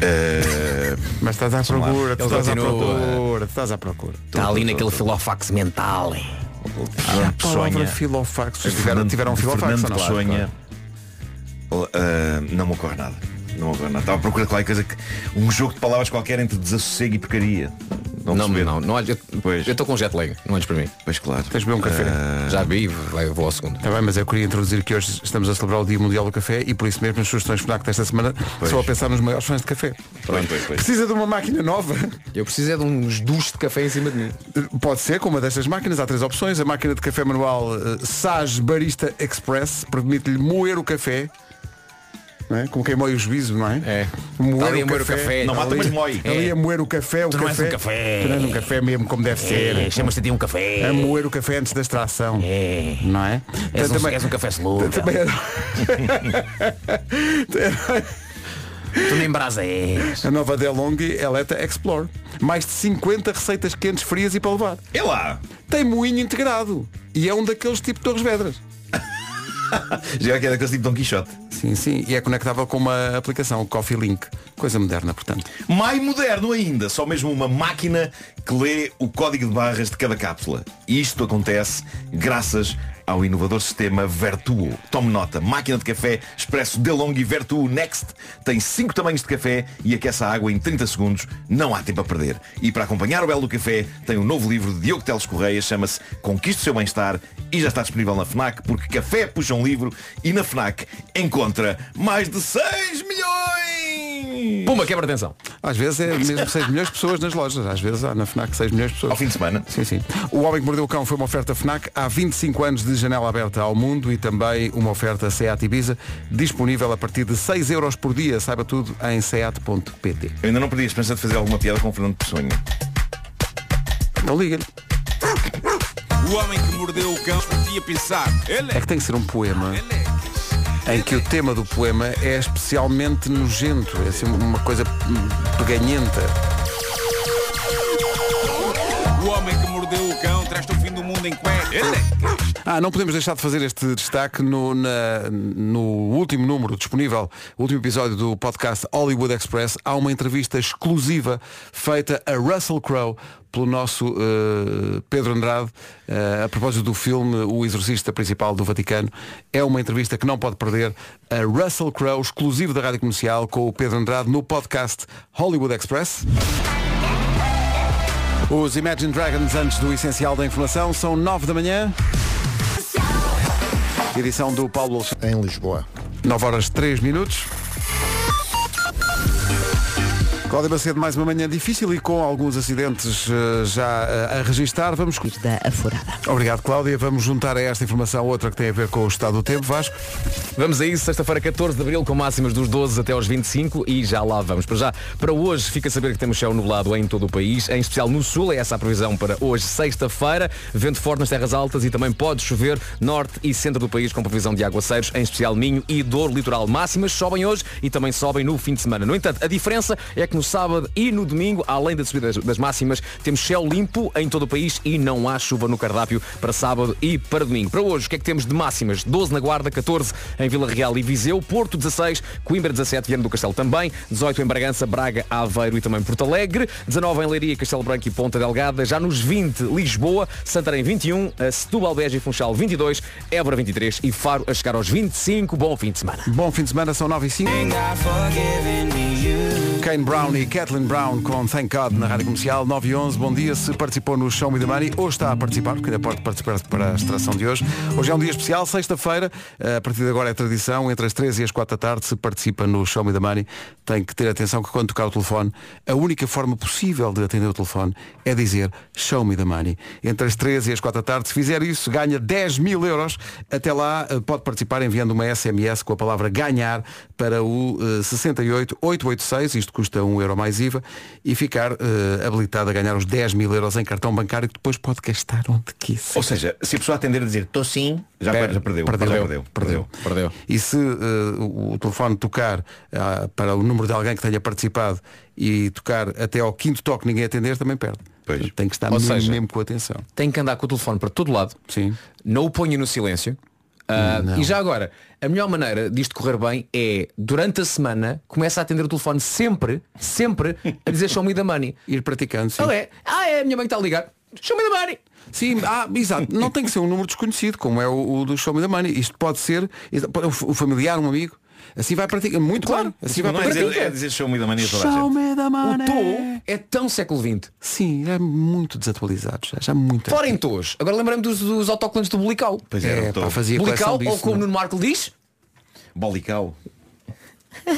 [SPEAKER 8] Eh,
[SPEAKER 2] Mas estás à procura, estás à procura, tu estás à procura.
[SPEAKER 6] Está ali naquele filofax mental. hein?
[SPEAKER 8] Fernando
[SPEAKER 2] A palavra
[SPEAKER 8] Pessoa.
[SPEAKER 2] filofax. Tiveram, tiveram filofax
[SPEAKER 8] Fernando
[SPEAKER 2] não?
[SPEAKER 8] Pessoa. eh, não me ocorre nada. Não ocorre nada. Estava à procura de qualquer coisa que. Um jogo de palavras qualquer entre desassossego e porcaria. Não,
[SPEAKER 6] Não, não, não olhes. Eu
[SPEAKER 8] Pois.
[SPEAKER 6] eu estou com jet lag, não olhes para mim.
[SPEAKER 8] Pois claro.
[SPEAKER 2] Tens de beber um café.
[SPEAKER 6] Já vi, vai, vou ao segundo.
[SPEAKER 2] Está bem, mas eu queria introduzir que hoje estamos a celebrar o Dia Mundial do Café e por isso mesmo as sugestões FNAC desta semana
[SPEAKER 8] Pois.
[SPEAKER 2] só a pensar nos maiores fãs de café.
[SPEAKER 8] Pois, pois, pois.
[SPEAKER 2] Precisa de uma máquina nova?
[SPEAKER 6] Eu preciso é de uns duches de café em cima de mim.
[SPEAKER 2] Pode ser com uma destas máquinas, há três opções. A máquina de café manual eh, Sage Barista Express permite-lhe moer o café. Não é? Como quem moe o juízo, não é?
[SPEAKER 6] É.
[SPEAKER 2] Moer,
[SPEAKER 6] ali
[SPEAKER 2] o,
[SPEAKER 6] a moer o
[SPEAKER 2] café.
[SPEAKER 6] café.
[SPEAKER 8] Não mata,
[SPEAKER 2] Ali-
[SPEAKER 8] mas moe.
[SPEAKER 2] Ali
[SPEAKER 6] É.
[SPEAKER 2] a moer o café, o
[SPEAKER 6] Tu
[SPEAKER 2] café.
[SPEAKER 6] um café.
[SPEAKER 2] Tu não és um café mesmo como deve ser.
[SPEAKER 6] Chamas-te a ti um café.
[SPEAKER 2] A moer o café antes da extração.
[SPEAKER 6] É.
[SPEAKER 2] Não é?
[SPEAKER 6] És um,
[SPEAKER 2] Também-
[SPEAKER 6] és um café slow.
[SPEAKER 2] também
[SPEAKER 6] Tu nem brasa és.
[SPEAKER 2] A nova DeLonghi Eleta Explore. Mais de 50 receitas quentes, frias e para levar.
[SPEAKER 8] É lá.
[SPEAKER 2] Tem moinho integrado. E é um daqueles tipo Torres Vedras.
[SPEAKER 8] Já que é daquele tipo de Dom Quixote.
[SPEAKER 2] Sim, sim. E é conectável com uma aplicação, Coffee Link. Coisa moderna, portanto.
[SPEAKER 8] Mais moderno ainda, só mesmo uma máquina que lê o código de barras de cada cápsula. E isto acontece graças ao inovador sistema Vertuo. Tome nota, máquina de café Expresso DeLonghi Vertuo Next tem 5 tamanhos de café e aquece a água em 30 segundos. Não há tempo a perder. E para acompanhar o belo do café, tem um novo livro de Diogo Teles Correia, chama-se Conquiste o seu bem-estar e já está disponível na FNAC, porque café puxa um livro e na FNAC encontra mais de 6 milhões!
[SPEAKER 6] Puma, quebra atenção.
[SPEAKER 2] Às vezes é mesmo 6 milhões de pessoas nas lojas. Às vezes há na FNAC 6 milhões de pessoas.
[SPEAKER 8] Ao fim de semana.
[SPEAKER 2] Sim, sim. O Homem que Mordeu o Cão foi uma oferta FNAC há 25 anos de janela aberta ao mundo e também uma oferta SEAT Ibiza, disponível a partir de 6 euros por dia. Saiba tudo em seat.pt.
[SPEAKER 8] Eu ainda não perdi a esperança de fazer alguma piada com o Fernando Pessoa.
[SPEAKER 2] Então liga-lhe.
[SPEAKER 9] O homem que mordeu o cão podia pensar. Ele
[SPEAKER 2] É
[SPEAKER 9] é.
[SPEAKER 2] que tem que ser um poema
[SPEAKER 9] Ele é.
[SPEAKER 2] Em que o tema do poema é especialmente nojento. É assim uma coisa peganhenta.
[SPEAKER 9] O homem que mordeu o cão ao fim do mundo em cuecas.
[SPEAKER 2] Ah, não podemos deixar de fazer este destaque no, na- no último número disponível, o último episódio do podcast Hollywood Express. Há uma entrevista exclusiva feita a Russell Crowe pelo nosso eh, Pedro Andrade eh, a propósito do filme O Exorcista Principal do Vaticano. É uma entrevista que não pode perder. A Russell Crowe, exclusivo da Rádio Comercial, com o Pedro Andrade no podcast Hollywood Express. Os Imagine Dragons, antes do essencial da informação, são 9 da manhã. Edição do Paulo.
[SPEAKER 7] Em Lisboa.
[SPEAKER 2] 9 horas 3 minutos. Cláudia Macedo, mais uma manhã difícil e com alguns acidentes eh, já eh, a registar. Vamos.
[SPEAKER 1] Da Aforada.
[SPEAKER 2] Obrigado, Cláudia. Vamos juntar a esta informação outra que tem a ver com o estado do tempo. Vasco.
[SPEAKER 6] Vamos a isso, sexta-feira 14 de Abril com máximas dos 12 até aos 25 e já lá vamos. Para já, para hoje fica a saber que temos céu nublado em todo o país, em especial no sul, é essa a previsão para hoje, sexta-feira, vento forte nas terras altas e também pode chover norte e centro do país com previsão de aguaceiros, em especial Minho e Douro Litoral. Máximas sobem hoje e também sobem no fim de semana. No entanto, a diferença é que no sábado e no domingo, além da subida das, máximas, temos céu limpo em todo o país e não há chuva no cardápio para sábado e para domingo. Para hoje, o que é que temos de máximas? 12 na Guarda, 14 em Vila Real e Viseu, Porto 16, Coimbra 17, Viana do Castelo também, 18 em Bragança, Braga, Aveiro e também Porto Alegre, 19 em Leiria, Castelo Branco e Ponta Delgada, já nos 20 Lisboa, Santarém 21, a Setúbal, Beja e Funchal 22, Évora 23 e Faro a chegar aos 25. Bom fim de semana.
[SPEAKER 2] Bom fim de semana, são 9 e 5. Kane Brown e Kathleen Brown com Thank God na Rádio Comercial 9 e 11. Bom dia, se participou no Show Me the Money ou está a participar, porque ainda pode participar para a extração de hoje. Hoje é um dia especial, sexta-feira, a partir de agora é tradição, entre as 13 e as 4 da tarde se participa no Show Me the Money. Tem que ter atenção que quando tocar o telefone, a única forma possível de atender o telefone é dizer Show Me the Money. Entre as 13 e as 4 da tarde, se fizer isso, ganha 10 mil euros. Até lá eh, pode participar enviando uma SMS com a palavra ganhar para o eh, 68886, isto custa 1 euro mais IVA, e ficar eh, habilitado a ganhar os 10 mil euros em cartão bancário que depois pode gastar onde quiser.
[SPEAKER 8] Ou seja, se a pessoa atender a dizer estou sim, já,
[SPEAKER 2] Per-
[SPEAKER 8] já perdeu.
[SPEAKER 2] perdeu,
[SPEAKER 8] já
[SPEAKER 2] perdeu,
[SPEAKER 8] perdeu.
[SPEAKER 6] Perdeu.
[SPEAKER 2] E se eh, o, telefone tocar ah, para o número de alguém que tenha participado e tocar até ao quinto toque ninguém atender, também perde. Portanto, Tem que estar mesmo,
[SPEAKER 6] seja,
[SPEAKER 2] mesmo com atenção.
[SPEAKER 6] Tem que andar com o telefone para todo lado.
[SPEAKER 2] Sim.
[SPEAKER 6] Não o ponha no silêncio.
[SPEAKER 2] Não.
[SPEAKER 6] e já agora, a melhor maneira disto correr bem é, durante a semana, começa a atender o telefone sempre, sempre, a dizer show me the money.
[SPEAKER 2] Ir praticando, sim.
[SPEAKER 6] Ah, é? Ah, é, a minha mãe está a ligar. Show me the money.
[SPEAKER 2] Sim, ah, exato. Não tem que ser um número desconhecido, como é o, o do Show Me the Money. Isto pode ser o familiar, um amigo. Assim vai praticar. Muito claro. Assim vai
[SPEAKER 8] Não é dizer,
[SPEAKER 2] praticar.
[SPEAKER 8] é dizer show me da mania toda
[SPEAKER 2] Show me the
[SPEAKER 6] O
[SPEAKER 2] money.
[SPEAKER 6] tô é tão século XX.
[SPEAKER 2] Sim, é muito desatualizado. Já, já muito.
[SPEAKER 6] Fora em tos. Agora lembrei-me dos, dos autocolantes do Bulical.
[SPEAKER 8] Pois é,
[SPEAKER 2] É, pá, fazia
[SPEAKER 6] Bulical,
[SPEAKER 2] disso.
[SPEAKER 6] ou como o
[SPEAKER 2] não?
[SPEAKER 6] Nuno Marco diz,
[SPEAKER 8] Bolical.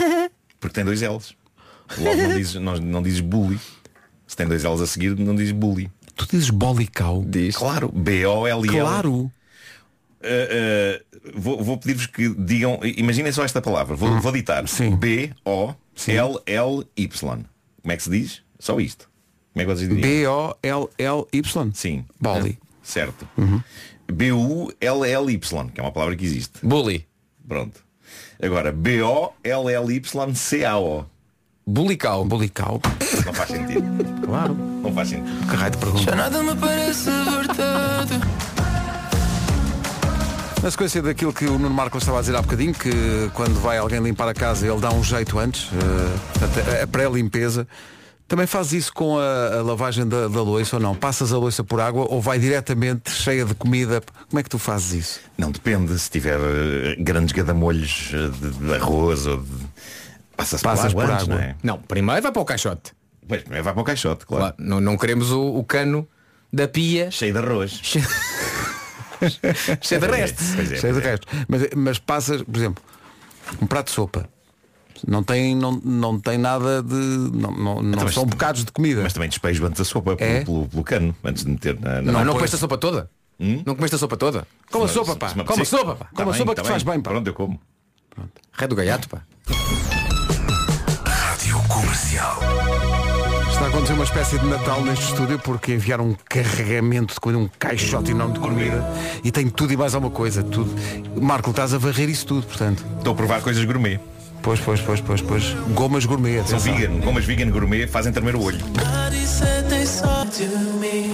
[SPEAKER 8] Porque tem dois L's. Logo não dizes, não, não dizes bully. Se tem dois L's a seguir, não dizes bully.
[SPEAKER 2] Tu dizes bolical.
[SPEAKER 6] diz.
[SPEAKER 8] Claro, B-O-L-I-L.
[SPEAKER 2] Claro.
[SPEAKER 8] Uh, uh, vou, vou pedir-vos que digam, imaginem só esta palavra, vou, vou ditar
[SPEAKER 2] Sim.
[SPEAKER 8] B-O-L-L-Y. Como é que se diz? Só isto. Como é que vocês diriam?
[SPEAKER 2] B-O-L-L-Y.
[SPEAKER 8] Sim.
[SPEAKER 2] Boli.
[SPEAKER 8] Certo. B-U-L-L-Y, que é uma palavra que existe.
[SPEAKER 6] Bully.
[SPEAKER 8] Pronto. Agora, B-O-L-L-Y-C-A-O.
[SPEAKER 6] Bulical.
[SPEAKER 2] Bolical.
[SPEAKER 8] Não faz sentido.
[SPEAKER 2] Claro.
[SPEAKER 8] Não faz sentido.
[SPEAKER 2] Que raio de pergunta.
[SPEAKER 5] Nada me parece verdade.
[SPEAKER 2] Na sequência daquilo que o Nuno Marco estava a dizer há bocadinho, que quando vai alguém limpar a casa ele dá um jeito antes, eh, a- pré-limpeza, também faz isso com a, a lavagem da, da louça ou não? Passas a louça por água ou vai diretamente cheia de comida? Como é que tu fazes isso?
[SPEAKER 8] Não, depende. Se tiver eh, grandes gadamolhos eh, de, de arroz ou de... Passas,
[SPEAKER 2] Passas
[SPEAKER 8] por água,
[SPEAKER 2] por
[SPEAKER 8] antes,
[SPEAKER 2] água.
[SPEAKER 8] não é?
[SPEAKER 6] Não, primeiro vai para o caixote.
[SPEAKER 8] Pois, primeiro vai para o caixote, claro.
[SPEAKER 6] Claro, não, não queremos o, o cano da pia
[SPEAKER 8] Cheio de arroz.
[SPEAKER 6] cheio, cheio de restos.
[SPEAKER 8] Pois é,
[SPEAKER 2] cheio de
[SPEAKER 8] pois é.
[SPEAKER 2] resto. Mas, mas passas, por exemplo, um prato de sopa. Não tem, não, não tem nada de. Não, não, não
[SPEAKER 8] mas-
[SPEAKER 2] são bocados de comida.
[SPEAKER 8] Mas também despejo antes a sopa pelo,
[SPEAKER 2] É?
[SPEAKER 8] pelo, pelo cano, antes de meter na. na
[SPEAKER 6] Não, não, comeste a sopa toda? Não comeste a sopa toda?
[SPEAKER 2] Como a
[SPEAKER 8] Se-
[SPEAKER 2] sopa,
[SPEAKER 8] se-
[SPEAKER 2] pá.
[SPEAKER 8] se me
[SPEAKER 2] Como a
[SPEAKER 8] apetecer-
[SPEAKER 2] sopa, pá.
[SPEAKER 8] Tá
[SPEAKER 2] Como a
[SPEAKER 8] bem,
[SPEAKER 2] sopa
[SPEAKER 8] tá
[SPEAKER 2] que te faz bem, pá.
[SPEAKER 8] Pronto, eu como.
[SPEAKER 6] Rei do gaiato, pá.
[SPEAKER 3] Rádio Comercial.
[SPEAKER 2] Está a acontecer uma espécie de Natal neste estúdio porque enviaram um carregamento de comida, um caixote enorme de comida e tem tudo e mais alguma coisa, tudo. Marco, estás a varrer isso tudo, portanto.
[SPEAKER 8] Estou a provar coisas gourmet.
[SPEAKER 2] Pois, pois, pois, pois, pois. Gomas gourmet,
[SPEAKER 8] São
[SPEAKER 2] atenção.
[SPEAKER 8] vegan, gomas vegan gourmet fazem tremer o olho.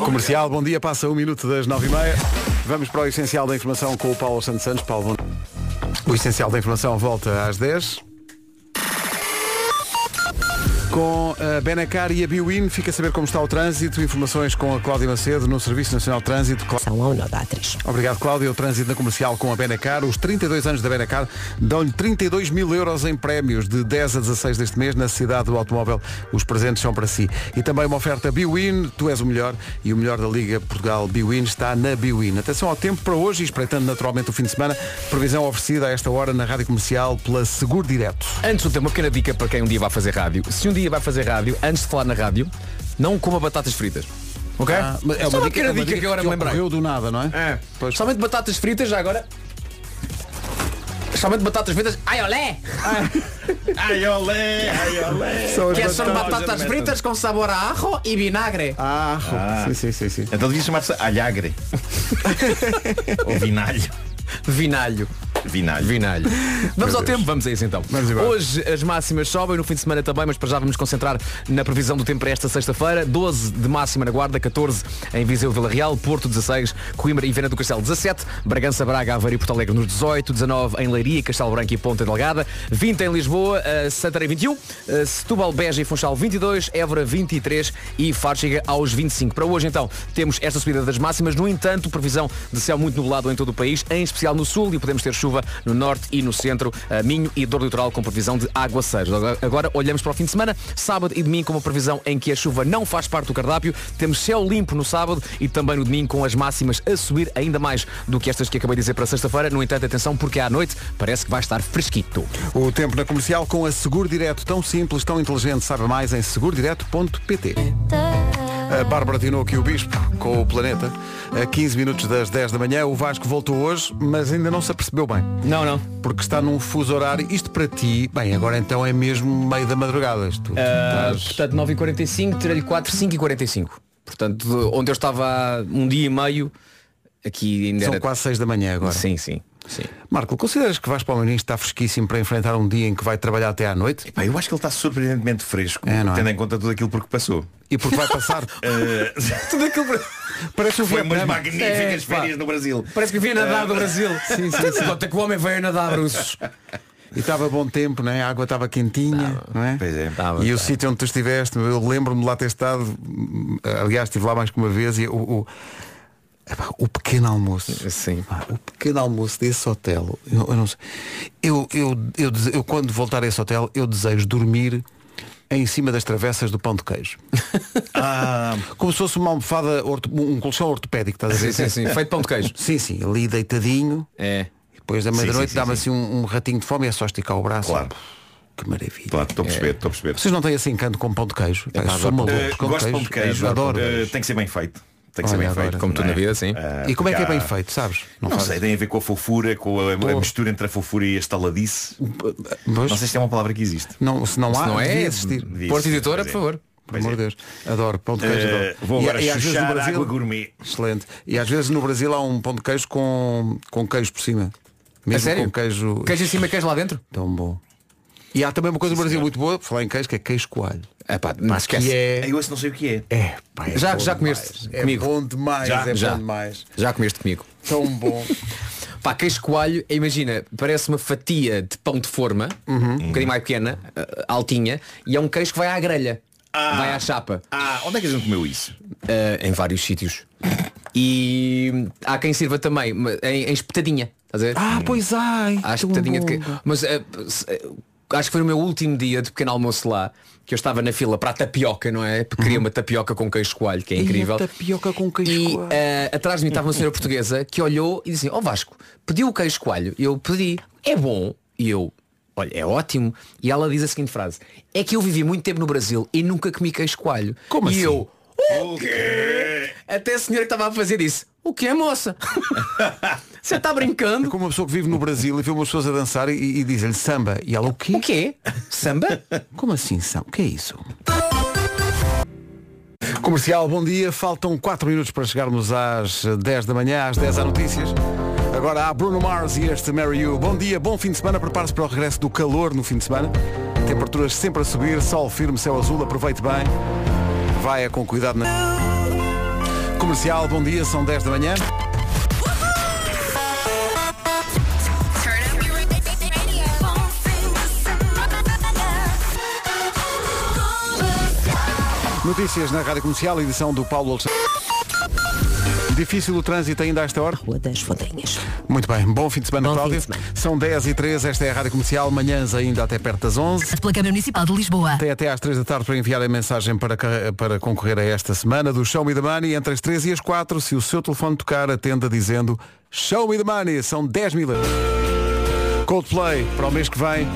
[SPEAKER 2] Comercial, bom dia, passa um minuto das nove e meia. Vamos para o essencial da informação com o Paulo Santos Santos. Paulo. O essencial da informação volta às 10. Com a Benacar e a Biwin, fica a saber como está o trânsito. Informações com a Cláudia Macedo no Serviço Nacional de Trânsito.
[SPEAKER 1] São ao nó da atriz.
[SPEAKER 2] Obrigado, Cláudia. O trânsito na comercial com a Benacar. Os 32 anos da Benacar dão-lhe 32 mil euros em prémios de 10 a 16 deste mês na cidade do automóvel. Os presentes são para si. E também uma oferta Biwin. Tu és o melhor. E o melhor da Liga Portugal Biwin está na Biwin. Atenção ao tempo para hoje e espreitando naturalmente o fim de semana. Previsão oferecida a esta hora na Rádio Comercial pela Seguro Direto.
[SPEAKER 6] Antes uma pequena dica para quem um dia vai fazer rádio. Se um dia vai fazer rádio, antes de falar na rádio, não coma batatas fritas. Ok?
[SPEAKER 2] Ah, mas
[SPEAKER 6] Só uma pequena dica, que agora me lembrei.
[SPEAKER 2] do nada, não é?
[SPEAKER 6] É.
[SPEAKER 2] Pois.
[SPEAKER 6] Somente batatas fritas já agora. Somente batatas fritas. Ai olé!
[SPEAKER 8] Ai olé, ai olé.
[SPEAKER 2] São as
[SPEAKER 6] Que são
[SPEAKER 2] batatas.
[SPEAKER 6] batatas fritas com sabor a ajo e vinagre.
[SPEAKER 2] Ah, sim, sim, sim, sim.
[SPEAKER 8] Então devia chamar-se alhagre. Ou vinalho.
[SPEAKER 6] Vinalho.
[SPEAKER 8] Vinalho.
[SPEAKER 6] Vinalho. Vamos ao tempo, vamos a isso então. Hoje as máximas sobem, no fim de semana também, mas para já vamos concentrar na previsão do tempo para esta sexta-feira. 12 de máxima na Guarda, 14 em Viseu Vila Real, Porto 16, Coimbra e Viana do Castelo 17, Bragança, Braga, Aveiro e Porto Alegre nos 18, 19 em Leiria, Castelo Branco e Ponta Delgada, 20 em Lisboa, eh, Santarém 21, eh, Setúbal, Beja e Funchal 22, Évora 23 e Faro chega aos 25. Para hoje então temos esta subida das máximas, no entanto previsão de céu muito nublado em todo o país, em especial no sul e podemos ter chuva no norte e no centro, Minho e dor litoral com previsão de aguaceiros. Agora- Agora olhamos para o fim de semana, sábado e domingo com uma previsão em que a chuva não faz parte do cardápio, temos céu limpo no sábado e também no domingo com as máximas a subir ainda mais do que estas que acabei de dizer para sexta-feira. No entanto, atenção porque à noite parece que vai estar fresquito.
[SPEAKER 2] O tempo na comercial com a Seguro Direto, tão simples, tão inteligente, saiba mais em segurodireto.pt. A Bárbara Tinoco e o Bispo com o Planeta. A 15 minutos das 10 da manhã, o Vasco voltou hoje, mas ainda não se apercebeu bem.
[SPEAKER 6] Não, não.
[SPEAKER 2] Porque está num fuso horário. Isto para ti, bem, agora então é mesmo meio da madrugada. Tu, tu estás-
[SPEAKER 6] Portanto, 9h45, tirei-lhe 4, 5h45. Portanto, de- onde eu estava há um dia e meio, aqui ainda
[SPEAKER 2] São
[SPEAKER 6] era...
[SPEAKER 2] quase 6 da manhã agora.
[SPEAKER 6] Sim, sim, sim.
[SPEAKER 2] Marco, consideras que vais para o Muniz está fresquíssimo para enfrentar um dia em que vai trabalhar até à noite?
[SPEAKER 8] Pá, eu acho que ele está surpreendentemente fresco,
[SPEAKER 2] É, não é?
[SPEAKER 8] tendo em conta tudo aquilo por que passou.
[SPEAKER 2] E porque vai passar.
[SPEAKER 8] Eh,
[SPEAKER 6] Tudo aquilo.
[SPEAKER 2] Parece o
[SPEAKER 8] Foi umas magníficas
[SPEAKER 6] É, pá.
[SPEAKER 8] férias no Brasil.
[SPEAKER 6] Parece que vinha nadar do Brasil. Sim, sim, sim. Conta que o homem veio nadar, Bruços.
[SPEAKER 2] E estava bom tempo, não é? A água estava quentinha, não é?
[SPEAKER 8] Pois é.
[SPEAKER 6] Tava,
[SPEAKER 2] e o sítio onde tu estiveste, eu lembro-me de lá ter estado, aliás, estive lá mais que uma vez e o, o, epá, o pequeno almoço.
[SPEAKER 6] Sim.
[SPEAKER 2] Pá, O pequeno almoço desse hotel, eu, eu não sei. Eu, eu, eu, eu, quando voltar a esse hotel, eu desejo dormir em cima das travessas do pão de queijo.
[SPEAKER 8] Ah,
[SPEAKER 2] Como se fosse uma almofada, um colchão ortopédico, estás a ver?
[SPEAKER 6] Sim, sim, sim. Feito pão de queijo.
[SPEAKER 2] Sim, sim, ali deitadinho.
[SPEAKER 6] É.
[SPEAKER 2] Depois da meia-noite dá-me
[SPEAKER 8] sim.
[SPEAKER 2] assim um, um ratinho de fome e é só esticar o braço.
[SPEAKER 8] Claro.
[SPEAKER 2] Que maravilha.
[SPEAKER 8] claro, estou a perceber, estou a perceber.
[SPEAKER 2] Vocês não têm assim encanto com pão de queijo? Pá, sou maluco com
[SPEAKER 8] gosto de pão de queijo.
[SPEAKER 2] Adoro.
[SPEAKER 8] Eh, tem que ser bem feito. Tem que ser
[SPEAKER 2] Olha,
[SPEAKER 8] bem
[SPEAKER 2] agora.
[SPEAKER 8] feito.
[SPEAKER 6] Como tudo na vida, sim.
[SPEAKER 8] Ah,
[SPEAKER 2] E como é que é bem
[SPEAKER 8] há-
[SPEAKER 2] feito, sabes?
[SPEAKER 8] Não, sei, tem a ver com a fofura, com a, a
[SPEAKER 2] Pô.
[SPEAKER 8] mistura entre a fofura e a estaladice.
[SPEAKER 2] Pois,
[SPEAKER 8] Não sei se é uma palavra que existe.
[SPEAKER 2] não, se não há,
[SPEAKER 6] Se não é,
[SPEAKER 2] devia existir.
[SPEAKER 8] Devia
[SPEAKER 6] Porto
[SPEAKER 8] existir,
[SPEAKER 6] Editora,
[SPEAKER 8] pois
[SPEAKER 6] por
[SPEAKER 8] é.
[SPEAKER 6] favor.
[SPEAKER 2] Por amor de Deus. Adoro pão de queijo.
[SPEAKER 8] Eh,
[SPEAKER 2] adoro.
[SPEAKER 8] vou agora
[SPEAKER 2] e, e às vezes
[SPEAKER 8] chuchar
[SPEAKER 2] Brasil,
[SPEAKER 8] água gourmet.
[SPEAKER 2] Excelente. E às vezes no Brasil há um pão de queijo com, com queijo por cima. Mesmo
[SPEAKER 6] sério?
[SPEAKER 2] com queijo.
[SPEAKER 6] Queijo em cima e queijo lá dentro?
[SPEAKER 2] Tão bom. E há também uma coisa no Brasil muito boa, falar em queijo, que é queijo coalho.
[SPEAKER 6] É pá, não esquece.
[SPEAKER 2] Que é.
[SPEAKER 8] Eu esse não sei o que é.
[SPEAKER 2] É, pá, é
[SPEAKER 6] Já- já
[SPEAKER 2] demais.
[SPEAKER 6] comeste
[SPEAKER 2] É
[SPEAKER 6] comigo?
[SPEAKER 2] bom demais,
[SPEAKER 8] Já,
[SPEAKER 2] é
[SPEAKER 6] já.
[SPEAKER 2] bom demais.
[SPEAKER 6] Já comeste comigo.
[SPEAKER 2] Tão bom.
[SPEAKER 6] Pá, queijo coalho, imagina, parece uma fatia de pão de forma, um bocadinho mais pequena, eh, altinha, e é um queijo que vai à grelha. Vai à chapa.
[SPEAKER 8] Ah, onde é que a gente comeu isso?
[SPEAKER 6] Eh, em vários sítios. E há quem sirva também em, em espetadinha. Estás a ver?
[SPEAKER 2] Ah, pois ai. tão
[SPEAKER 6] espetadinha de queijo. Mas eh, acho que foi no meu último dia de pequeno almoço lá, que eu estava na fila para a tapioca, não é? Porque queria uma tapioca com queijo coalho, que é
[SPEAKER 2] Uhum. E
[SPEAKER 6] incrível.
[SPEAKER 2] tapioca com queijo
[SPEAKER 6] E
[SPEAKER 2] coalho.
[SPEAKER 6] eh, atrás de mim estava uma senhora portuguesa que olhou e disse assim, ó Vasco, pediu o queijo coalho. E eu pedi, é bom. E eu, olha, é ótimo. E ela diz a seguinte frase, é que eu vivi muito tempo no Brasil e nunca comi queijo coalho.
[SPEAKER 2] Como
[SPEAKER 6] e
[SPEAKER 2] assim?
[SPEAKER 6] eu, o quê? Até a senhora que estava a fazer disse, o que é moça? Você está brincando?
[SPEAKER 2] Como uma pessoa que vive no Brasil e vê umas pessoas a dançar e, e diz-lhe samba. E ela, o quê?
[SPEAKER 6] O quê? Samba?
[SPEAKER 2] Como assim samba? O que é isso? Comercial, bom dia. Faltam 4 minutos para chegarmos às 10 da manhã, às 10 há notícias. Agora há Bruno Mars e este Mary You. Bom dia, bom fim de semana. Prepare-se para o regresso do calor no fim de semana. Temperaturas sempre a subir, sol firme, céu azul. Aproveite bem. Vai com cuidado na... Comercial, bom dia, são 10 da manhã. Notícias na Rádio Comercial, edição do Paulo Alexandre. Difícil o trânsito ainda a esta hora?
[SPEAKER 1] Rua das Fontanhas.
[SPEAKER 2] Muito bem, bom fim de semana,
[SPEAKER 1] Bom de semana.
[SPEAKER 2] São 10 e 13 esta é a Rádio Comercial, manhãs ainda até perto das 11.
[SPEAKER 10] Pela Câmara Municipal de Lisboa.
[SPEAKER 2] Tem até às 3 da tarde para enviar a mensagem para, para concorrer a esta semana do Show Me the Money entre as 3 e as 4. Se o seu telefone tocar, atenda dizendo Show Me the Money. São 10 mil euros. Coldplay para o mês que vem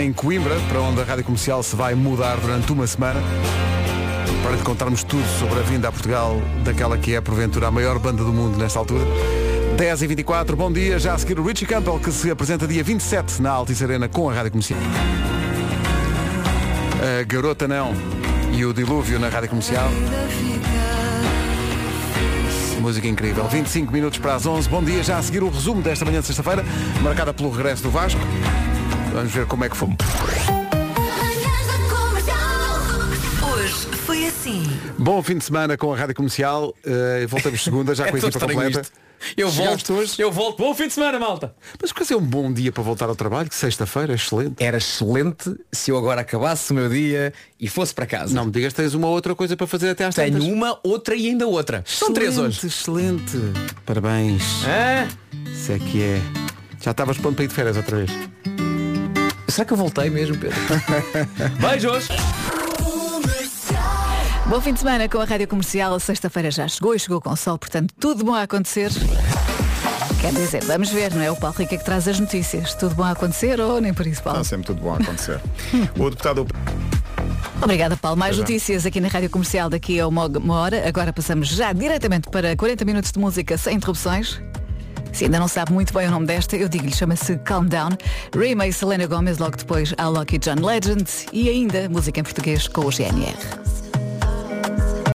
[SPEAKER 2] em Coimbra, para onde a Rádio Comercial se vai mudar durante uma semana. Para lhe contarmos tudo sobre a vinda a Portugal daquela que é, porventura, a maior banda do mundo nesta altura. 10 e 24 bom dia. Já a seguir o Richie Campbell, que se apresenta dia 27 na Altice Arena com a Rádio Comercial. A Garota Não e o Dilúvio na Rádio Comercial. Música incrível. 25 minutos para as 11. Bom dia. Já a seguir o resumo desta manhã de sexta-feira, marcada pelo regresso do Vasco. Vamos ver como é que foi.
[SPEAKER 10] Assim.
[SPEAKER 2] Bom fim de semana com a Rádio Comercial. Eh, voltamos segunda, já com a
[SPEAKER 6] É
[SPEAKER 2] equipa completa.
[SPEAKER 6] isto. Eu
[SPEAKER 2] Chegaste
[SPEAKER 6] volto
[SPEAKER 2] hoje?
[SPEAKER 6] Eu volto. Bom fim de semana, malta.
[SPEAKER 2] Mas quase é um bom dia para voltar ao trabalho, que sexta-feira é excelente.
[SPEAKER 6] Era excelente se eu agora acabasse o meu dia e fosse para casa.
[SPEAKER 2] Não me digas que tens uma outra coisa para fazer até às
[SPEAKER 6] Tenho
[SPEAKER 2] tantas.
[SPEAKER 6] uma, outra e ainda outra. São três hoje.
[SPEAKER 2] Excelente. Parabéns.
[SPEAKER 6] Hã?
[SPEAKER 2] Isso é que é. Já estavas pronto para ir de férias outra vez.
[SPEAKER 6] Será que eu voltei mesmo, Pedro? Beijos!
[SPEAKER 11] Bom fim de semana com a Rádio Comercial. A sexta-feira já chegou e chegou com sol, portanto, tudo bom a acontecer. Quer dizer, vamos ver, não é? O Paulo Rica que traz as notícias. Tudo bom a acontecer ou nem por isso, Paulo?
[SPEAKER 12] Está sempre tudo bom a acontecer. o deputado
[SPEAKER 11] Obrigada, Paulo. Mais
[SPEAKER 12] é.
[SPEAKER 11] notícias aqui na Rádio Comercial daqui a uma, uma hora. Agora passamos já diretamente para 40 minutos de música sem interrupções. Se ainda não sabe muito bem o nome desta, eu digo-lhe, chama-se Calm Down. Rima e Selena Gomez, logo depois a Loki John Legend e ainda música em português com o GNR.